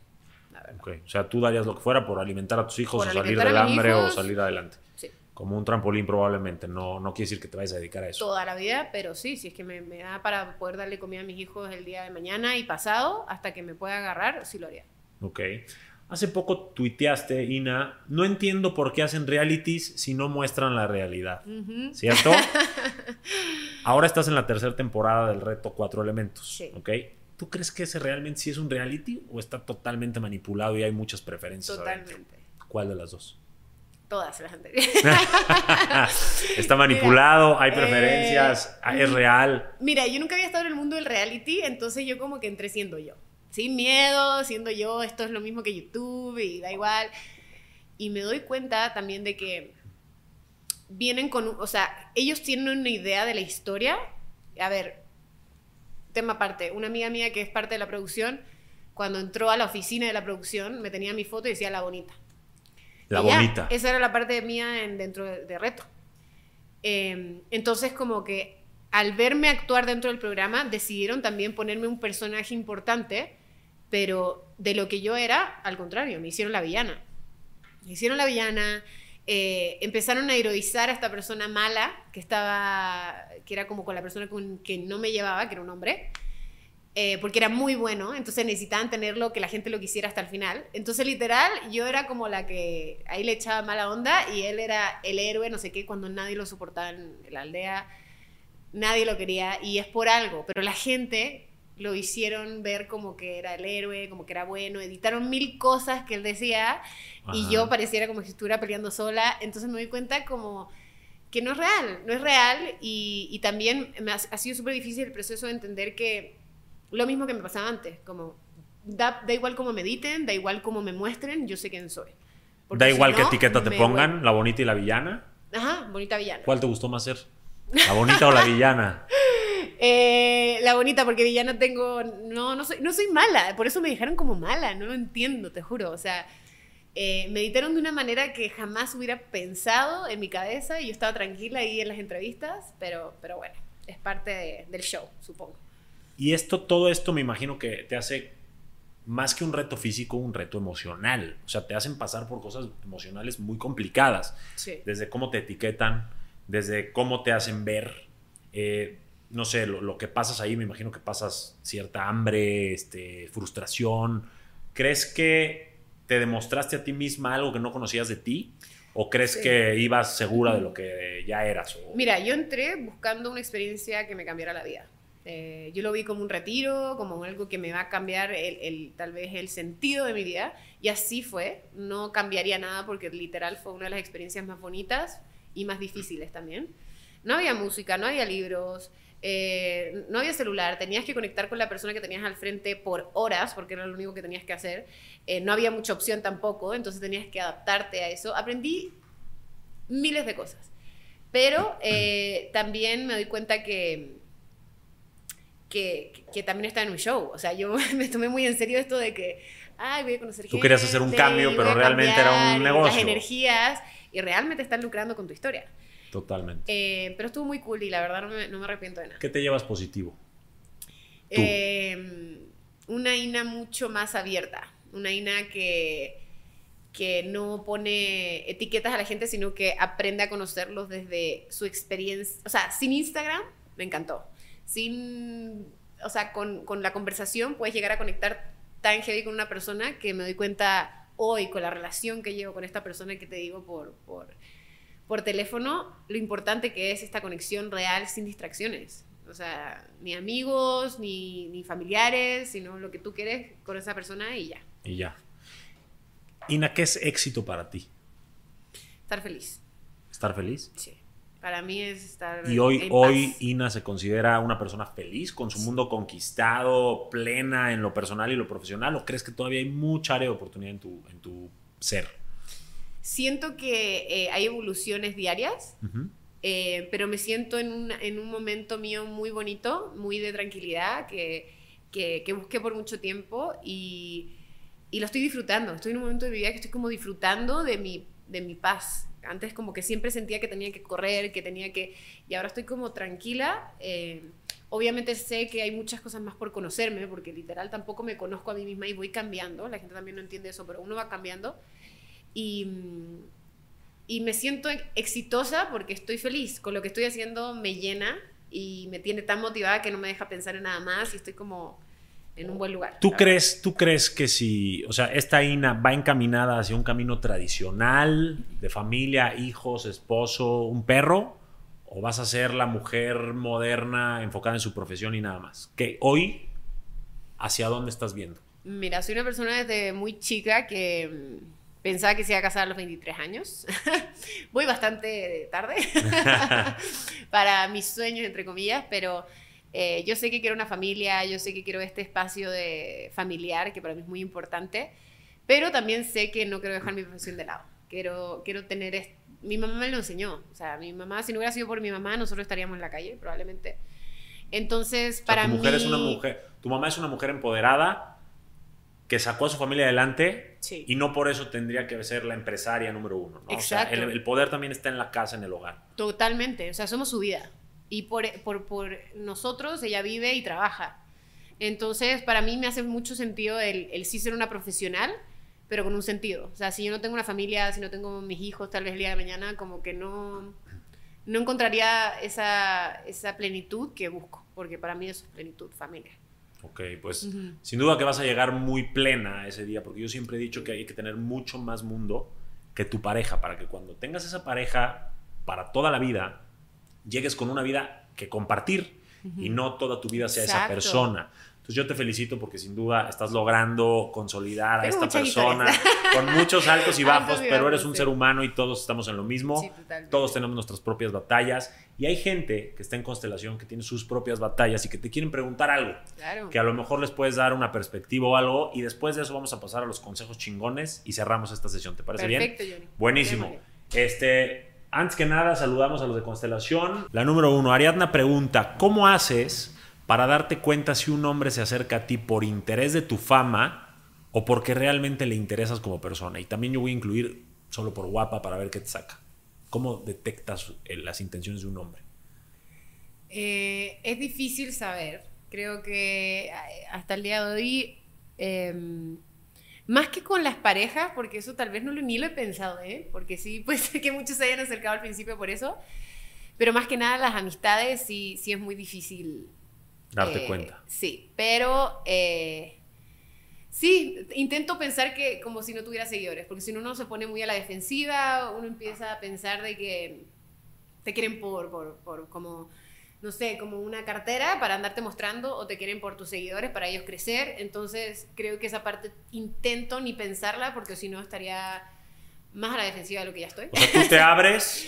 Okay. O sea, tú darías lo que fuera por alimentar a tus hijos o salir del hambre o salir adelante. Sí. Como un trampolín probablemente. No, no quiere decir que te vayas a dedicar a eso. Toda la vida, pero sí, si es que me, me da para poder darle comida a mis hijos el día de mañana y pasado, hasta que me pueda agarrar, sí lo haría. Ok. Hace poco tuiteaste, Ina, no entiendo por qué hacen realities si no muestran la realidad. ¿Cierto? *laughs* Ahora estás en la tercera temporada del reto Cuatro Elementos. Sí. ¿Ok? ¿Tú crees que ese realmente sí es un reality o está totalmente manipulado y hay muchas preferencias? Totalmente. ¿Cuál de las dos? Todas las *laughs* anteriores. está manipulado, hay preferencias, eh, es real. Mira, yo nunca había estado en el mundo del reality, entonces yo como que entré siendo yo. Sin miedo, siendo yo, esto es lo mismo que YouTube y da igual. Y me doy cuenta también de que vienen con, o sea, ellos tienen una idea de la historia. A ver, tema aparte, una amiga mía que es parte de la producción, cuando entró a la oficina de la producción, me tenía mi foto y decía la bonita. La Y ya, bonita. esa era la parte mía en- dentro de, de reto. Eh, entonces, como que al verme actuar dentro del programa, decidieron también ponerme un personaje importante, pero de lo que yo era, al contrario, me hicieron la villana. Me hicieron la villana, eh, empezaron a heroizar a esta persona mala, que estaba, que era como con la persona con que no me llevaba, que era un hombre, eh, porque era muy bueno, entonces necesitaban tenerlo, que la gente lo quisiera hasta el final. Entonces, literal, yo era como la que ahí le echaba mala onda y él era el héroe, no sé qué, cuando nadie lo soportaba en la aldea, nadie lo quería y es por algo, pero la gente lo hicieron ver como que era el héroe, como que era bueno, editaron mil cosas que él decía y yo pareciera como si estuviera peleando sola, entonces me doy cuenta como que no es real, no es real y, y también me ha, ha sido súper difícil el proceso de entender que lo mismo que me pasaba antes, como da, da igual cómo me editen, da igual cómo me muestren, yo sé quién soy. Porque Da si igual qué etiqueta te pongan, la bonita y la villana. Ajá, bonita villana. ¿Cuál te gustó más ser? *laughs* ¿La bonita o la villana? *laughs* Eh, la bonita, porque villana tengo. No, no soy, no soy mala. Por eso me dejaron como mala. No lo entiendo, te juro. O sea, eh, me editaron de una manera que jamás hubiera pensado en mi cabeza y yo estaba tranquila ahí en las entrevistas. Pero, pero bueno, es parte de- del show, supongo. Y esto, todo esto me imagino que te hace más que un reto físico, un reto emocional. O sea, te hacen pasar por cosas emocionales muy complicadas. Sí. Desde cómo te etiquetan, desde cómo te hacen ver. eh, no sé, lo, lo que pasas ahí, me imagino que pasas cierta hambre, este, frustración. ¿Crees que te demostraste a ti misma algo que no conocías de ti? ¿O crees Sí. que ibas segura de lo que ya eras? O- Mira, yo entré buscando una experiencia que me cambiara la vida. Eh, yo lo vi como un retiro, como algo que me va a cambiar el, el- tal vez el sentido de mi vida. Y así fue. No cambiaría nada porque literal fue una de las experiencias más bonitas y más difíciles también. No había música, no había libros, eh, no había celular. Tenías que conectar con la persona que tenías al frente por horas porque era lo único que tenías que hacer. Eh, no había mucha opción tampoco, entonces tenías que adaptarte a eso. Aprendí miles de cosas. Pero eh, también me doy cuenta que, que, que también está en un show. O sea, yo *laughs* me tomé muy en serio esto de que, ay, voy a conocer Tú querías hacer un gente, cambio, pero realmente era un negocio. Las energías, y realmente están lucrando con tu historia. Totalmente. Eh, pero estuvo muy cool y la verdad no me, no me arrepiento de nada. ¿Qué te llevas positivo? Eh, una Ina mucho más abierta, una Ina que, que no pone etiquetas a la gente, sino que aprende a conocerlos desde su experiencia. O sea, sin Instagram, me encantó. Sin, o sea, con, con la conversación puedes llegar a conectar tan heavy con una persona que me doy cuenta hoy con la relación que llevo con esta persona que te digo por, por, por teléfono, lo importante que es esta conexión real sin distracciones. O sea, ni amigos, ni, ni familiares, sino lo que tú quieres con esa persona y ya. Y ya. Ina, ¿qué es éxito para ti? Estar feliz. ¿Estar feliz? Sí. Para mí es estar. Y hoy, en hoy paz. Ina se considera una persona feliz, con su mundo conquistado, plena en lo personal y lo profesional, o crees que todavía hay mucha área de oportunidad en tu, en tu ser? Siento que eh, hay evoluciones diarias, Ujú. eh, pero me siento en un, en un momento mío muy bonito, muy de tranquilidad, que, que, que busqué por mucho tiempo y, y lo estoy disfrutando. Estoy en un momento de mi vida que estoy como disfrutando de mi, de mi paz. Antes como que siempre sentía que tenía que correr, que tenía que... Y ahora estoy como tranquila. Eh, obviamente sé que hay muchas cosas más por conocerme, porque literal tampoco me conozco a mí misma y voy cambiando. La gente también no entiende eso, pero uno va cambiando. Y, y me siento exitosa porque estoy feliz. Con lo que estoy haciendo me llena y me tiene tan motivada que no me deja pensar en nada más y estoy como en un buen lugar. ¿Tú crees, ¿Tú crees que si, o sea, esta Ina va encaminada hacia un camino tradicional de familia, hijos, esposo, un perro? ¿O vas a ser la mujer moderna enfocada en su profesión y nada más? Que hoy, ¿hacia dónde estás viendo? Mira, soy una persona desde muy chica que pensaba que se iba a casar a los 23 años. *laughs* Voy bastante tarde *laughs* para mis sueños, entre comillas, pero eh, yo sé que quiero una familia, yo sé que quiero este espacio de familiar, que para mí es muy importante, pero también sé que no quiero dejar mi profesión de lado. Quiero, quiero tener... Mi mamá me lo enseñó. O sea, mi mamá, si no hubiera sido por mi mamá, nosotros estaríamos en la calle, probablemente. Entonces, para tu mujer mí... Es una mujer, tu mamá es una mujer empoderada que sacó a su familia adelante y no por eso tendría que ser la empresaria número uno. ¿no? Exacto. el, el, poder también está en la casa, en el hogar. Totalmente. O sea, somos su vida y por, por, por, nosotros ella vive y trabaja. Entonces, para mí me hace mucho sentido el, el, sí ser una profesional, pero con un sentido. O sea, si yo no tengo una familia, si no tengo mis hijos, tal vez el día de mañana, como que no, no encontraría esa, esa plenitud que busco, porque para mí eso es plenitud, familia. Ok, pues uh -huh. sin duda que vas a llegar muy plena ese día, porque yo siempre he dicho que hay que tener mucho más mundo que tu pareja, para que cuando tengas esa pareja para toda la vida, llegues con una vida que compartir uh -huh. y no toda tu vida sea Exacto. esa persona. Entonces yo te felicito porque sin duda estás logrando consolidar a esta persona con muchos altos y *laughs* bajos, pero eres un ser humano y todos estamos en lo mismo. Sí, todos tenemos nuestras propias batallas y hay gente que está en constelación que tiene sus propias batallas y que te quieren preguntar algo. Claro. Que a lo mejor les puedes dar una perspectiva o algo y después de eso vamos a pasar a los consejos chingones y cerramos esta sesión. ¿Te parece Perfecto, bien? Johnny. Buenísimo. Este, antes que nada, saludamos a los de Constelación. La número uno, Ariadna pregunta, ¿cómo haces para darte cuenta si un hombre se acerca a ti por interés de tu fama o porque realmente le interesas como persona? Y también yo voy a incluir solo por guapa para ver qué te saca. ¿Cómo detectas las intenciones de un hombre? Eh, es difícil saber. Creo que eh, hasta el día de hoy, eh, más que con las parejas, porque eso tal vez no lo, ni lo he pensado, ¿eh? porque sí, *laughs* puede ser que muchos se hayan acercado al principio por eso, pero más que nada las amistades sí, sí es muy difícil. Darte cuenta. Sí, pero Sí, intento pensar que como si no tuviera seguidores, porque si no uno se pone muy a la defensiva, uno empieza a pensar de que te quieren por, por, por como, no sé, como una cartera para andarte mostrando o te quieren por tus seguidores para ellos crecer. Entonces creo que esa parte intento ni pensarla porque si no estaría más a la defensiva de lo que ya estoy. O sea, tú te *laughs* abres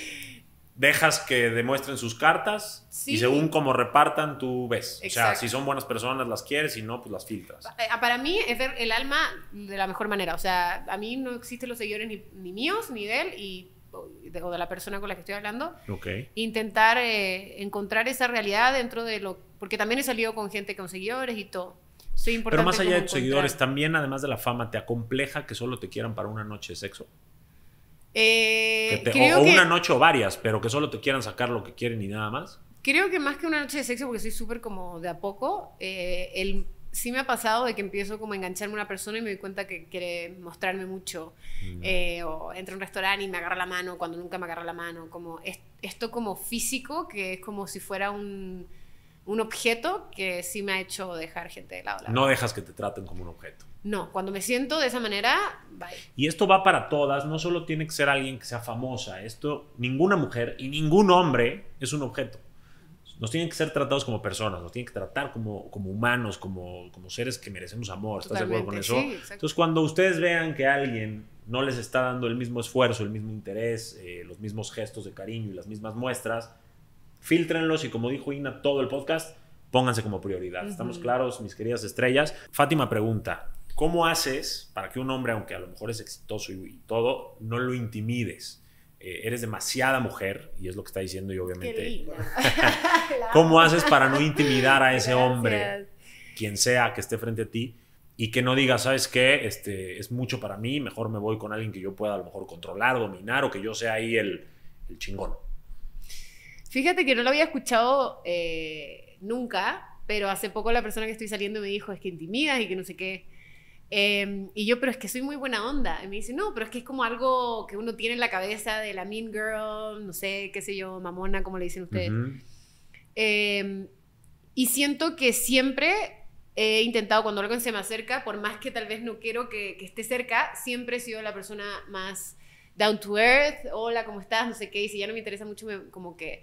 dejas que demuestren sus cartas sí. y según cómo repartan, tú ves. Exacto. O sea, si son buenas personas, las quieres, si no, pues las filtras. Eh, para mí es ver el alma de la mejor manera. O sea, a mí no existen los seguidores ni, ni míos, ni de él, y, o de la persona con la que estoy hablando. Okay. Intentar eh, encontrar esa realidad dentro de lo... Porque también he salido con gente con seguidores y todo. Soy Pero más allá de tus seguidores, también, además de la fama, ¿te acompleja que solo te quieran para una noche de sexo? Eh, te, creo o, o que, una noche o varias, pero que solo te quieran sacar lo que quieren y nada más. Creo que más que una noche de sexo, porque soy súper como de a poco, eh, el, sí me ha pasado de que empiezo como a engancharme a una persona y me doy cuenta que quiere mostrarme mucho. Mm. Eh, o entra a un restaurante y me agarra la mano cuando nunca me agarra la mano. Como es, esto como físico, que es como si fuera un, un objeto que sí me ha hecho dejar gente de lado. No dejas que te traten como un objeto. No, cuando me siento de esa manera, bye. Y esto va para todas, no solo tiene que ser alguien que sea famosa, esto, ninguna mujer y ningún hombre es un objeto. Nos tienen que ser tratados como personas, nos tienen que tratar como, como humanos, como, como seres que merecemos amor. ¿Estás Totalmente, de acuerdo con eso? Sí, Entonces, cuando ustedes vean que alguien no les está dando el mismo esfuerzo, el mismo interés, eh, los mismos gestos de cariño y las mismas muestras, filtrenlos y como dijo Ina todo el podcast, pónganse como prioridad. Uh -huh. ¿Estamos claros, mis queridas estrellas? Fátima pregunta, ¿Cómo haces para que un hombre, aunque a lo mejor es exitoso y, y todo, no lo intimides? Eh, eres demasiada mujer, y es lo que está diciendo y obviamente... *laughs* *laughs* ¿Cómo haces para no intimidar a ese Gracias. hombre, quien sea que esté frente a ti, y que no diga, ¿sabes qué? Este, es mucho para mí, mejor me voy con alguien que yo pueda a lo mejor controlar, dominar o que yo sea ahí el, el chingón. Fíjate que no lo había escuchado eh, nunca, pero hace poco la persona que estoy saliendo me dijo, es que intimidas y que no sé qué. Em, y yo, pero es que soy muy buena onda. Y me dice, no, pero es que es como algo que uno tiene en la cabeza de la mean girl, no sé, qué sé yo, mamona, como le dicen ustedes. Em, y siento que siempre he intentado, cuando alguien se me acerca, por más que tal vez no quiero que, que, esté cerca, siempre he sido la persona más down to earth, hola, ¿cómo estás? No sé qué, y si ya no me interesa mucho, me, como que...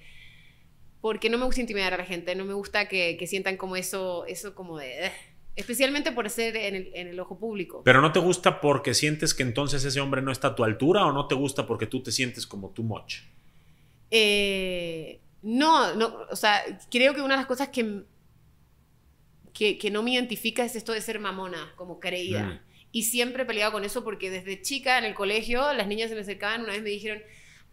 Porque no me gusta intimidar a la gente, no me gusta que, que sientan como eso, eso como de... Especialmente por ser en el, en el, ojo público. Pero no te gusta porque sientes que entonces ese hombre no está a tu altura o no te gusta porque tú te sientes como too much? Eh, no, no, o sea, creo que una de las cosas que, que, que no me identifica es esto de ser mamona, como creída. Mm. Y siempre he peleado con eso porque desde chica en el colegio las niñas se me acercaban, una vez me dijeron,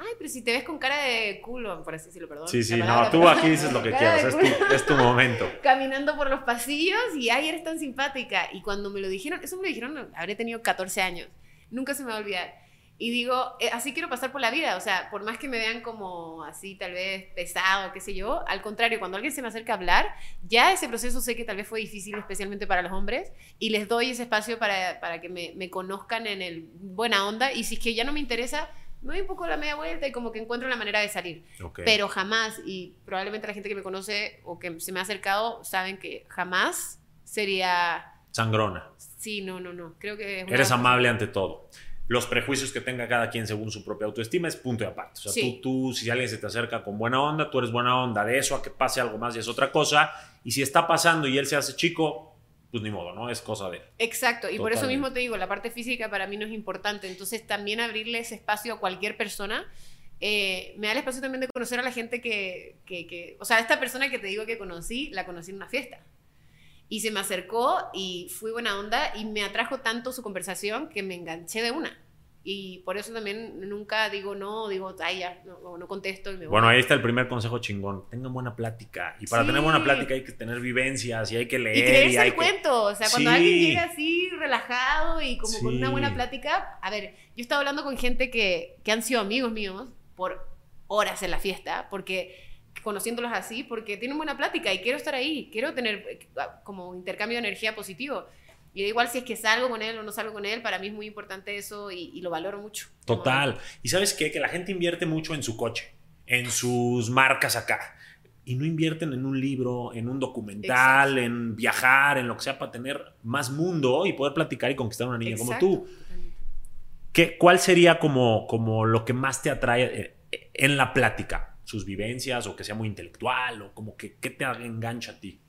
ay, pero si te ves con cara de culo, por así decirlo, perdón. Sí, sí, no, tú aquí dices lo que quieras, es tu, es tu, momento. *laughs* Caminando por los pasillos y, ay, eres tan simpática. Y cuando me lo dijeron, eso me lo dijeron, habré tenido 14 años, nunca se me va a olvidar. Y digo, eh, así quiero pasar por la vida, o sea, por más que me vean como así, tal vez pesado, qué sé yo, al contrario, cuando alguien se me acerca a hablar, ya ese proceso sé que tal vez fue difícil, especialmente para los hombres, y les doy ese espacio para, para que me, me conozcan en el buena onda, y si es que ya no me interesa, me doy un poco la media vuelta y como que encuentro la manera de salir. Okay. Pero jamás, y probablemente la gente que me conoce o que se me ha acercado saben que jamás sería... Sangrona. Sí, no, no, no. Creo que... Eres amable ante todo. Los prejuicios que tenga cada quien según su propia autoestima es punto y aparte. O sea, sí. tú, tú, si alguien se te acerca con buena onda, tú eres buena onda. De eso a que pase algo más y es otra cosa. Y si está pasando y él se hace chico, pues ni modo, ¿no? Es cosa de... Exacto, y Totalmente. por eso mismo te digo, la parte física para mí no es importante, entonces también abrirle ese espacio a cualquier persona, eh, me da el espacio también de conocer a la gente que, que, que, o sea, esta persona que te digo que conocí, la conocí en una fiesta. Y se me acercó y fui buena onda y me atrajo tanto su conversación que me enganché de una. Y por eso también nunca digo no, digo, ay, ya, no, no contesto y me voy. Bueno, ahí está el primer consejo chingón. Tengan buena plática. Y para sí. tener buena plática hay que tener vivencias y hay que leer. Y creerse y hay el cuento. O sea, cuando sí. alguien llega así, relajado y como sí. con una buena plática. A ver, yo he estado hablando con gente que, que han sido amigos míos por horas en la fiesta, porque conociéndolos así, porque tienen buena plática y quiero estar ahí, quiero tener eh, como intercambio de energía positivo. Y da igual si es que salgo con él o no salgo con él, para mí es muy importante eso y, y lo valoro mucho. Total. Y sabes qué? Que la gente invierte mucho en su coche, en sus marcas acá. Y no invierten en un libro, en un documental, Exacto. en viajar, en lo que sea, para tener más mundo y poder platicar y conquistar a una niña Exacto. como tú. ¿Qué, ¿Cuál sería como, como lo que más te atrae eh, en la plática? ¿Sus vivencias o que sea muy intelectual o como que qué te engancha a ti?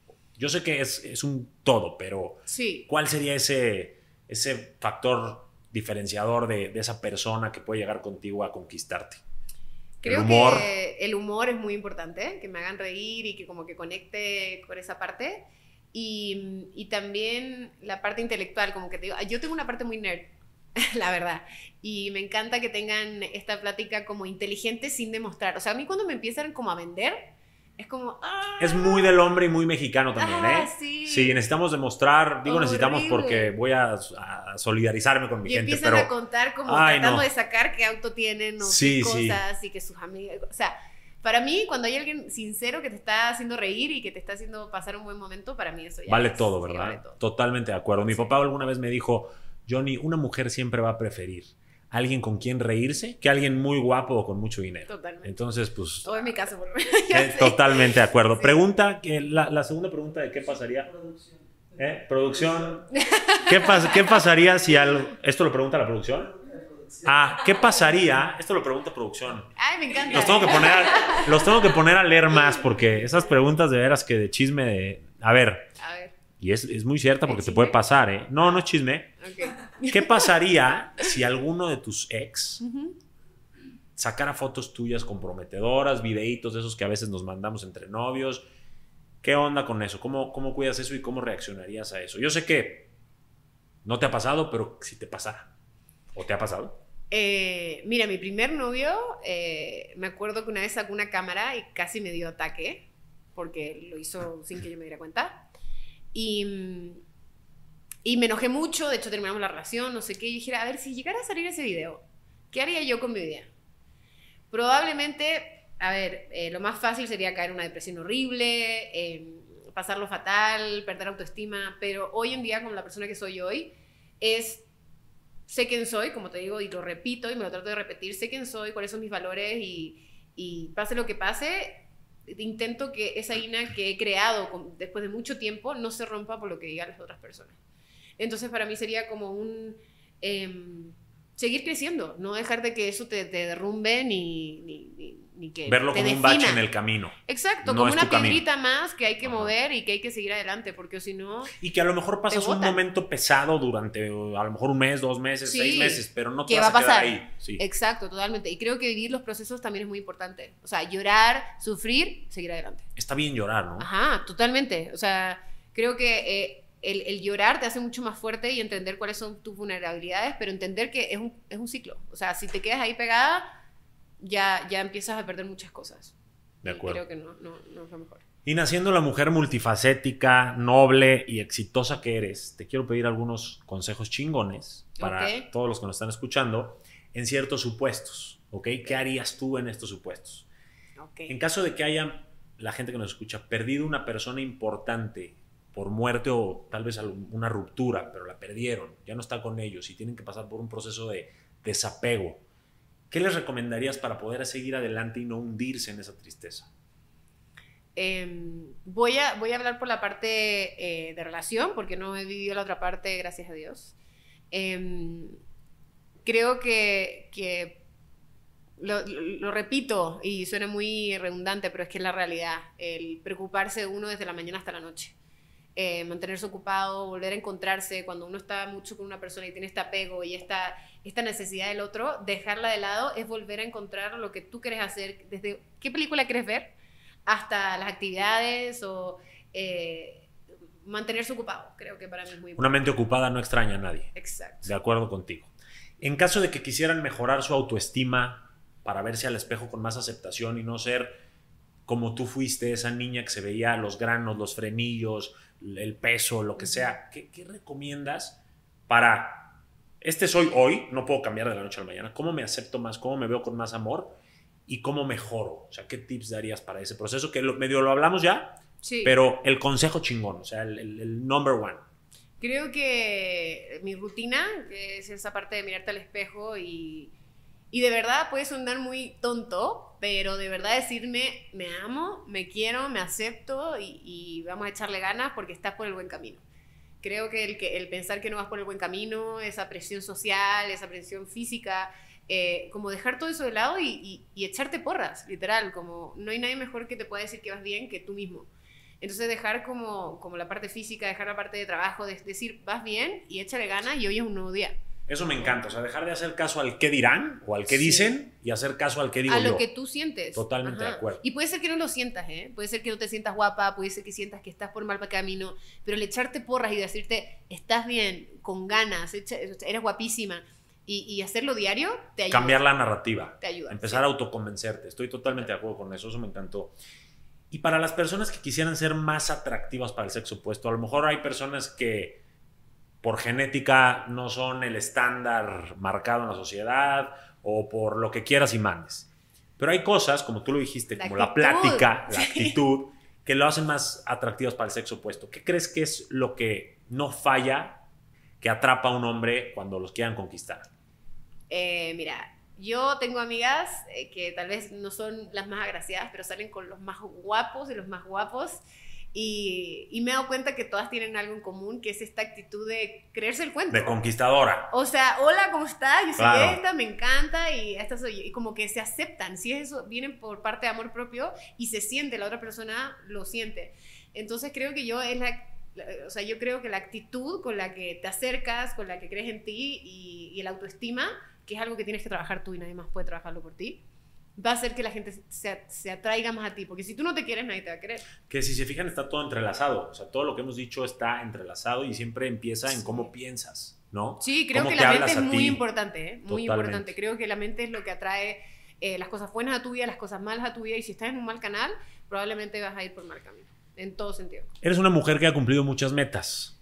Yo sé que es, es un todo, pero sí. ¿cuál sería ese, ese factor diferenciador de, de, esa persona que puede llegar contigo a conquistarte? Creo el humor. que el humor es muy importante, que me hagan reír y que como que conecte con esa parte. Y, y también la parte intelectual, como que te digo, yo tengo una parte muy nerd, *laughs* la verdad. Y me encanta que tengan esta plática como inteligente sin demostrar. O sea, a mí cuando me empiezan como a vender, es como... ¡ah! Es muy del hombre y muy mexicano también, ah, ¿eh? Sí. sí. necesitamos demostrar, digo Horrible. necesitamos porque voy a, a, solidarizarme con mi y gente, empiezan pero... a contar como Ay, tratando no. de sacar qué auto tienen o sí, qué cosas sí. y que sus amigas... O sea, para mí, cuando hay alguien sincero que te está haciendo reír y que te está haciendo pasar un buen momento, para mí eso ya Vale es, todo, ¿verdad? Vale todo. Totalmente de acuerdo. Mi papá alguna vez me dijo, Johnny, una mujer siempre va a preferir alguien con quien reírse que alguien muy guapo o con mucho dinero. Totalmente. Entonces, pues... O en mi caso, por lo menos. Eh, *laughs* totalmente de acuerdo. Sí. Pregunta, que la, la, segunda pregunta de qué pasaría... Producción. ¿Eh? Producción. *laughs* ¿Qué, pas ¿Qué pasaría si algo... ¿Esto lo pregunta la producción? Ah, ¿qué pasaría? Esto lo pregunta producción. Ay, me encanta. Los tengo que poner a, los tengo que poner a leer más porque esas preguntas de veras que de chisme de... A ver. A ver. Y es, es muy cierta porque te puede pasar, ¿eh? No, no es chisme. Okay. ¿Qué *laughs* pasaría si alguno de tus ex uh -huh. sacara fotos tuyas comprometedoras, videitos de esos que a veces nos mandamos entre novios? ¿Qué onda con eso? ¿Cómo, ¿Cómo cuidas eso y cómo reaccionarías a eso? Yo sé que no te ha pasado, pero si te pasara. ¿O te ha pasado? Eh, mira, mi primer novio, eh, me acuerdo que una vez sacó una cámara y casi me dio ataque, porque lo hizo sin que yo me diera cuenta. Y, Y me enojé mucho, de hecho terminamos la relación, no sé qué, y dije, a ver, si llegara a salir ese video, ¿qué haría yo con mi vida? Probablemente, a ver, eh, lo más fácil sería caer en una depresión horrible, eh, pasarlo fatal, perder autoestima, pero hoy en día, como la persona que soy hoy, es, sé quién soy, como te digo, y lo repito y me lo trato de repetir, sé quién soy, cuáles son mis valores y, y pase lo que pase, intento que esa Ina que he creado después de mucho tiempo no se rompa por lo que digan las otras personas. Entonces para mí sería como un... Em, seguir creciendo, no dejar de que eso te, derrumbe ni, ni, ni, que... Verlo como un bache en el camino. Exacto, como una piedrita más que hay que mover y que hay que seguir adelante, porque si no... Y que a lo mejor pasas un momento pesado durante a lo mejor un mes, dos meses, seis meses, pero no te vas va a, pasar? ahí. Exacto, totalmente. Y creo que vivir los procesos también es muy importante. O sea, llorar, sufrir, seguir adelante. Está bien llorar, ¿no? Ajá, totalmente. O sea, creo que... Eh, el, llorar te hace mucho más fuerte y entender cuáles son tus vulnerabilidades, pero entender que es un, es un ciclo. O sea, si te quedas ahí pegada, ya, ya empiezas a perder muchas cosas. De acuerdo. creo que no, no, no, es lo mejor. Y naciendo la mujer multifacética, noble y exitosa que eres, te quiero pedir algunos consejos chingones para todos los que nos están escuchando en ciertos supuestos. ¿Ok? ¿Qué harías tú en estos supuestos? En caso de que haya la gente que nos escucha perdido una persona importante por muerte o tal vez una ruptura, pero la perdieron, ya no está con ellos y tienen que pasar por un proceso de desapego, ¿qué les recomendarías para poder seguir adelante y no hundirse en esa tristeza? Em, voy, a, voy a hablar por la parte eh, de relación, porque no he vivido la otra parte, gracias a Dios. Em, creo que, que lo, lo, repito y suena muy redundante, pero es que es la realidad, el preocuparse uno desde la mañana hasta la noche. Eh, mantenerse ocupado, volver a encontrarse, cuando uno está mucho con una persona y tiene este apego y esta, esta necesidad del otro, dejarla de lado es volver a encontrar lo que tú quieres hacer, desde qué película quieres ver hasta las actividades o eh, mantenerse ocupado. Creo que para mí es muy importante. Una mente ocupada no extraña a nadie. Exacto. De acuerdo contigo. En caso de que quisieran mejorar su autoestima para verse al espejo con más aceptación y no ser como tú fuiste esa niña que se veía los granos, los frenillos, el peso, lo que sea, ¿qué, recomiendas para, este soy hoy, no puedo cambiar de la noche a la mañana, cómo me acepto más, cómo me veo con más amor y cómo mejoro? O sea, ¿qué tips darías para ese proceso? Que medio lo hablamos ya, sí. pero el consejo chingón, o sea, el, number one. Creo que mi rutina, que es esa parte de mirarte al espejo y, y de verdad puede sonar muy tonto, pero de verdad decirme, me amo, me quiero, me acepto y, vamos a echarle ganas porque estás por el buen camino. Creo que el, pensar que no vas por el buen camino, esa presión social, esa presión física, eh, como dejar todo eso de lado y, echarte porras, literal, como no hay nadie mejor que te pueda decir que vas bien que tú mismo. Entonces dejar como, como la parte física, dejar la parte de trabajo, de, decir, vas bien y échale ganas y hoy es un nuevo día. Eso me encanta, o sea, dejar de hacer caso al que dirán o al que dicen y hacer caso al que digo yo. A lo que tú sientes. Totalmente de acuerdo. Y puede ser que no lo sientas, ¿eh? Puede ser que no te sientas guapa, puede ser que sientas que estás por mal camino, pero el echarte porras y decirte, estás bien, con ganas, eres guapísima, y, hacerlo diario te ayuda. Cambiar la narrativa. Te ayuda. Empezar a autoconvencerte. Estoy totalmente de acuerdo con eso, eso me encantó. Y para las personas que quisieran ser más atractivas para el sexo opuesto, a lo mejor hay personas que por genética no son el estándar marcado en la sociedad o por lo que quieras y mandes. Pero hay cosas, como tú lo dijiste, como la plática, la actitud, que lo hacen más atractivas para el sexo opuesto. ¿Qué crees que es lo que no falla, que atrapa a un hombre cuando los quieran conquistar? Eh, mira, yo tengo amigas eh, que tal vez no son las más agraciadas, pero salen con los más guapos y los más guapos. Y, me he dado cuenta que todas tienen algo en común, que es esta actitud de creerse el cuento. De conquistadora. O sea, hola, ¿cómo estás? Yo soy esta, me encanta y esta soy. Y como que se aceptan, si es eso, vienen por parte de amor propio y se siente, la otra persona lo siente. Entonces creo que yo es la, o sea, yo creo que la actitud con la que te acercas, con la que crees en ti y, y el autoestima, que es algo que tienes que trabajar tú y nadie más puede trabajarlo por ti, va a hacer que la gente se, se, atraiga más a ti, porque si tú no te quieres, nadie te va a querer. Que si se fijan, está todo entrelazado, o sea, todo lo que hemos dicho está entrelazado y siempre empieza en cómo piensas, ¿no? Sí, creo que la mente es muy importante, ¿eh? muy importante. Creo que la mente es lo que atrae eh, las cosas buenas a tu vida, las cosas malas a tu vida, y si estás en un mal canal, probablemente vas a ir por mal camino, en todo sentido. Eres una mujer que ha cumplido muchas metas.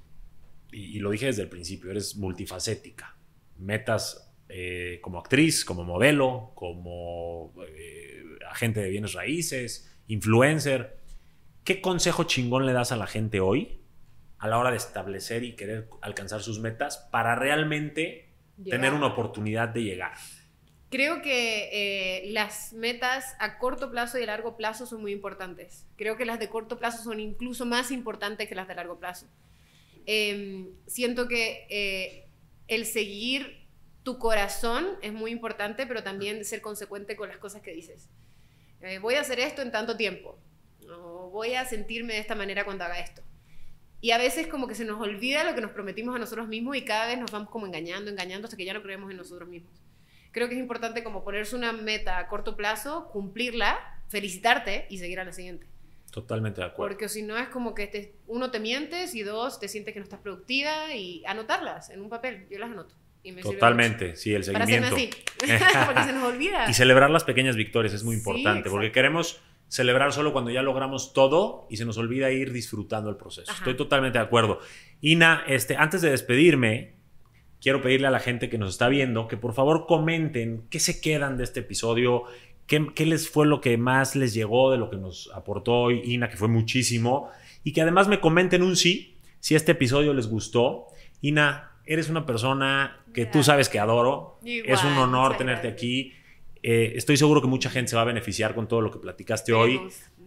y, lo dije desde el principio, eres multifacética. Metas eh, como actriz, como modelo, como eh, agente de bienes raíces, influencer. ¿Qué consejo chingón le das a la gente hoy a la hora de establecer y querer alcanzar sus metas para realmente tener una oportunidad de llegar? Creo que eh, las metas a corto plazo y a largo plazo son muy importantes. Creo que las de corto plazo son incluso más importantes que las de largo plazo. Em, siento que eh, el seguir tu corazón es muy importante, pero también ser consecuente con las cosas que dices. Eh, voy a hacer esto en tanto tiempo. O voy a sentirme de esta manera cuando haga esto. Y a veces como que se nos olvida lo que nos prometimos a nosotros mismos y cada vez nos vamos como engañando, engañando hasta que ya no creemos en nosotros mismos creo que es importante como ponerse una meta a corto plazo, cumplirla, felicitarte y seguir a la siguiente. Totalmente de acuerdo. Porque si no es como que te, uno te mientes y dos te sientes que no estás productiva y anotarlas en un papel. Yo las anoto. Y me Totalmente, sí, el seguimiento. Para *laughs* porque se nos olvida. Y celebrar las pequeñas victorias es muy importante, porque queremos celebrar solo cuando ya logramos todo y se nos olvida ir disfrutando el proceso. Estoy totalmente de acuerdo. Ina, este, antes de despedirme, quiero pedirle a la gente que nos está viendo que por favor comenten qué se quedan de este episodio, qué, les fue lo que más les llegó de lo que nos aportó hoy Ina, que fue muchísimo, y que además me comenten un sí, si este episodio les gustó. Ina, eres una persona que tú sabes que adoro, es un honor tenerte aquí. Eh, estoy seguro que mucha gente se va a beneficiar con todo lo que platicaste hoy.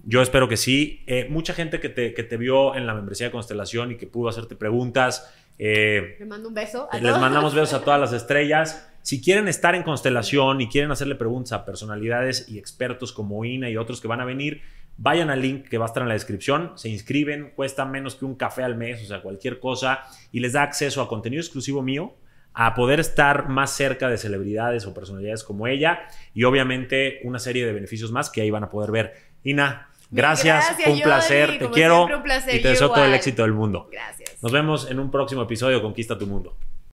Yo espero que sí. Eh, mucha gente que te, que te vio en la membresía de Constelación y que pudo hacerte preguntas, eh, les mando un beso. les mandamos besos a todas las *laughs* estrellas. Si quieren estar en constelación y quieren hacerle preguntas a personalidades y expertos como Ina y otros que van a venir, vayan al link que va a estar en la descripción, se inscriben, cuesta menos que un café al mes, o sea, cualquier cosa, y les da acceso a contenido exclusivo mío, a poder estar más cerca de celebridades o personalidades como ella, y obviamente una serie de beneficios más que ahí van a poder ver. Ina, Gracias, un placer, te quiero y te deseo todo el éxito del mundo. Gracias. Nos vemos en un próximo episodio de Conquista tu Mundo.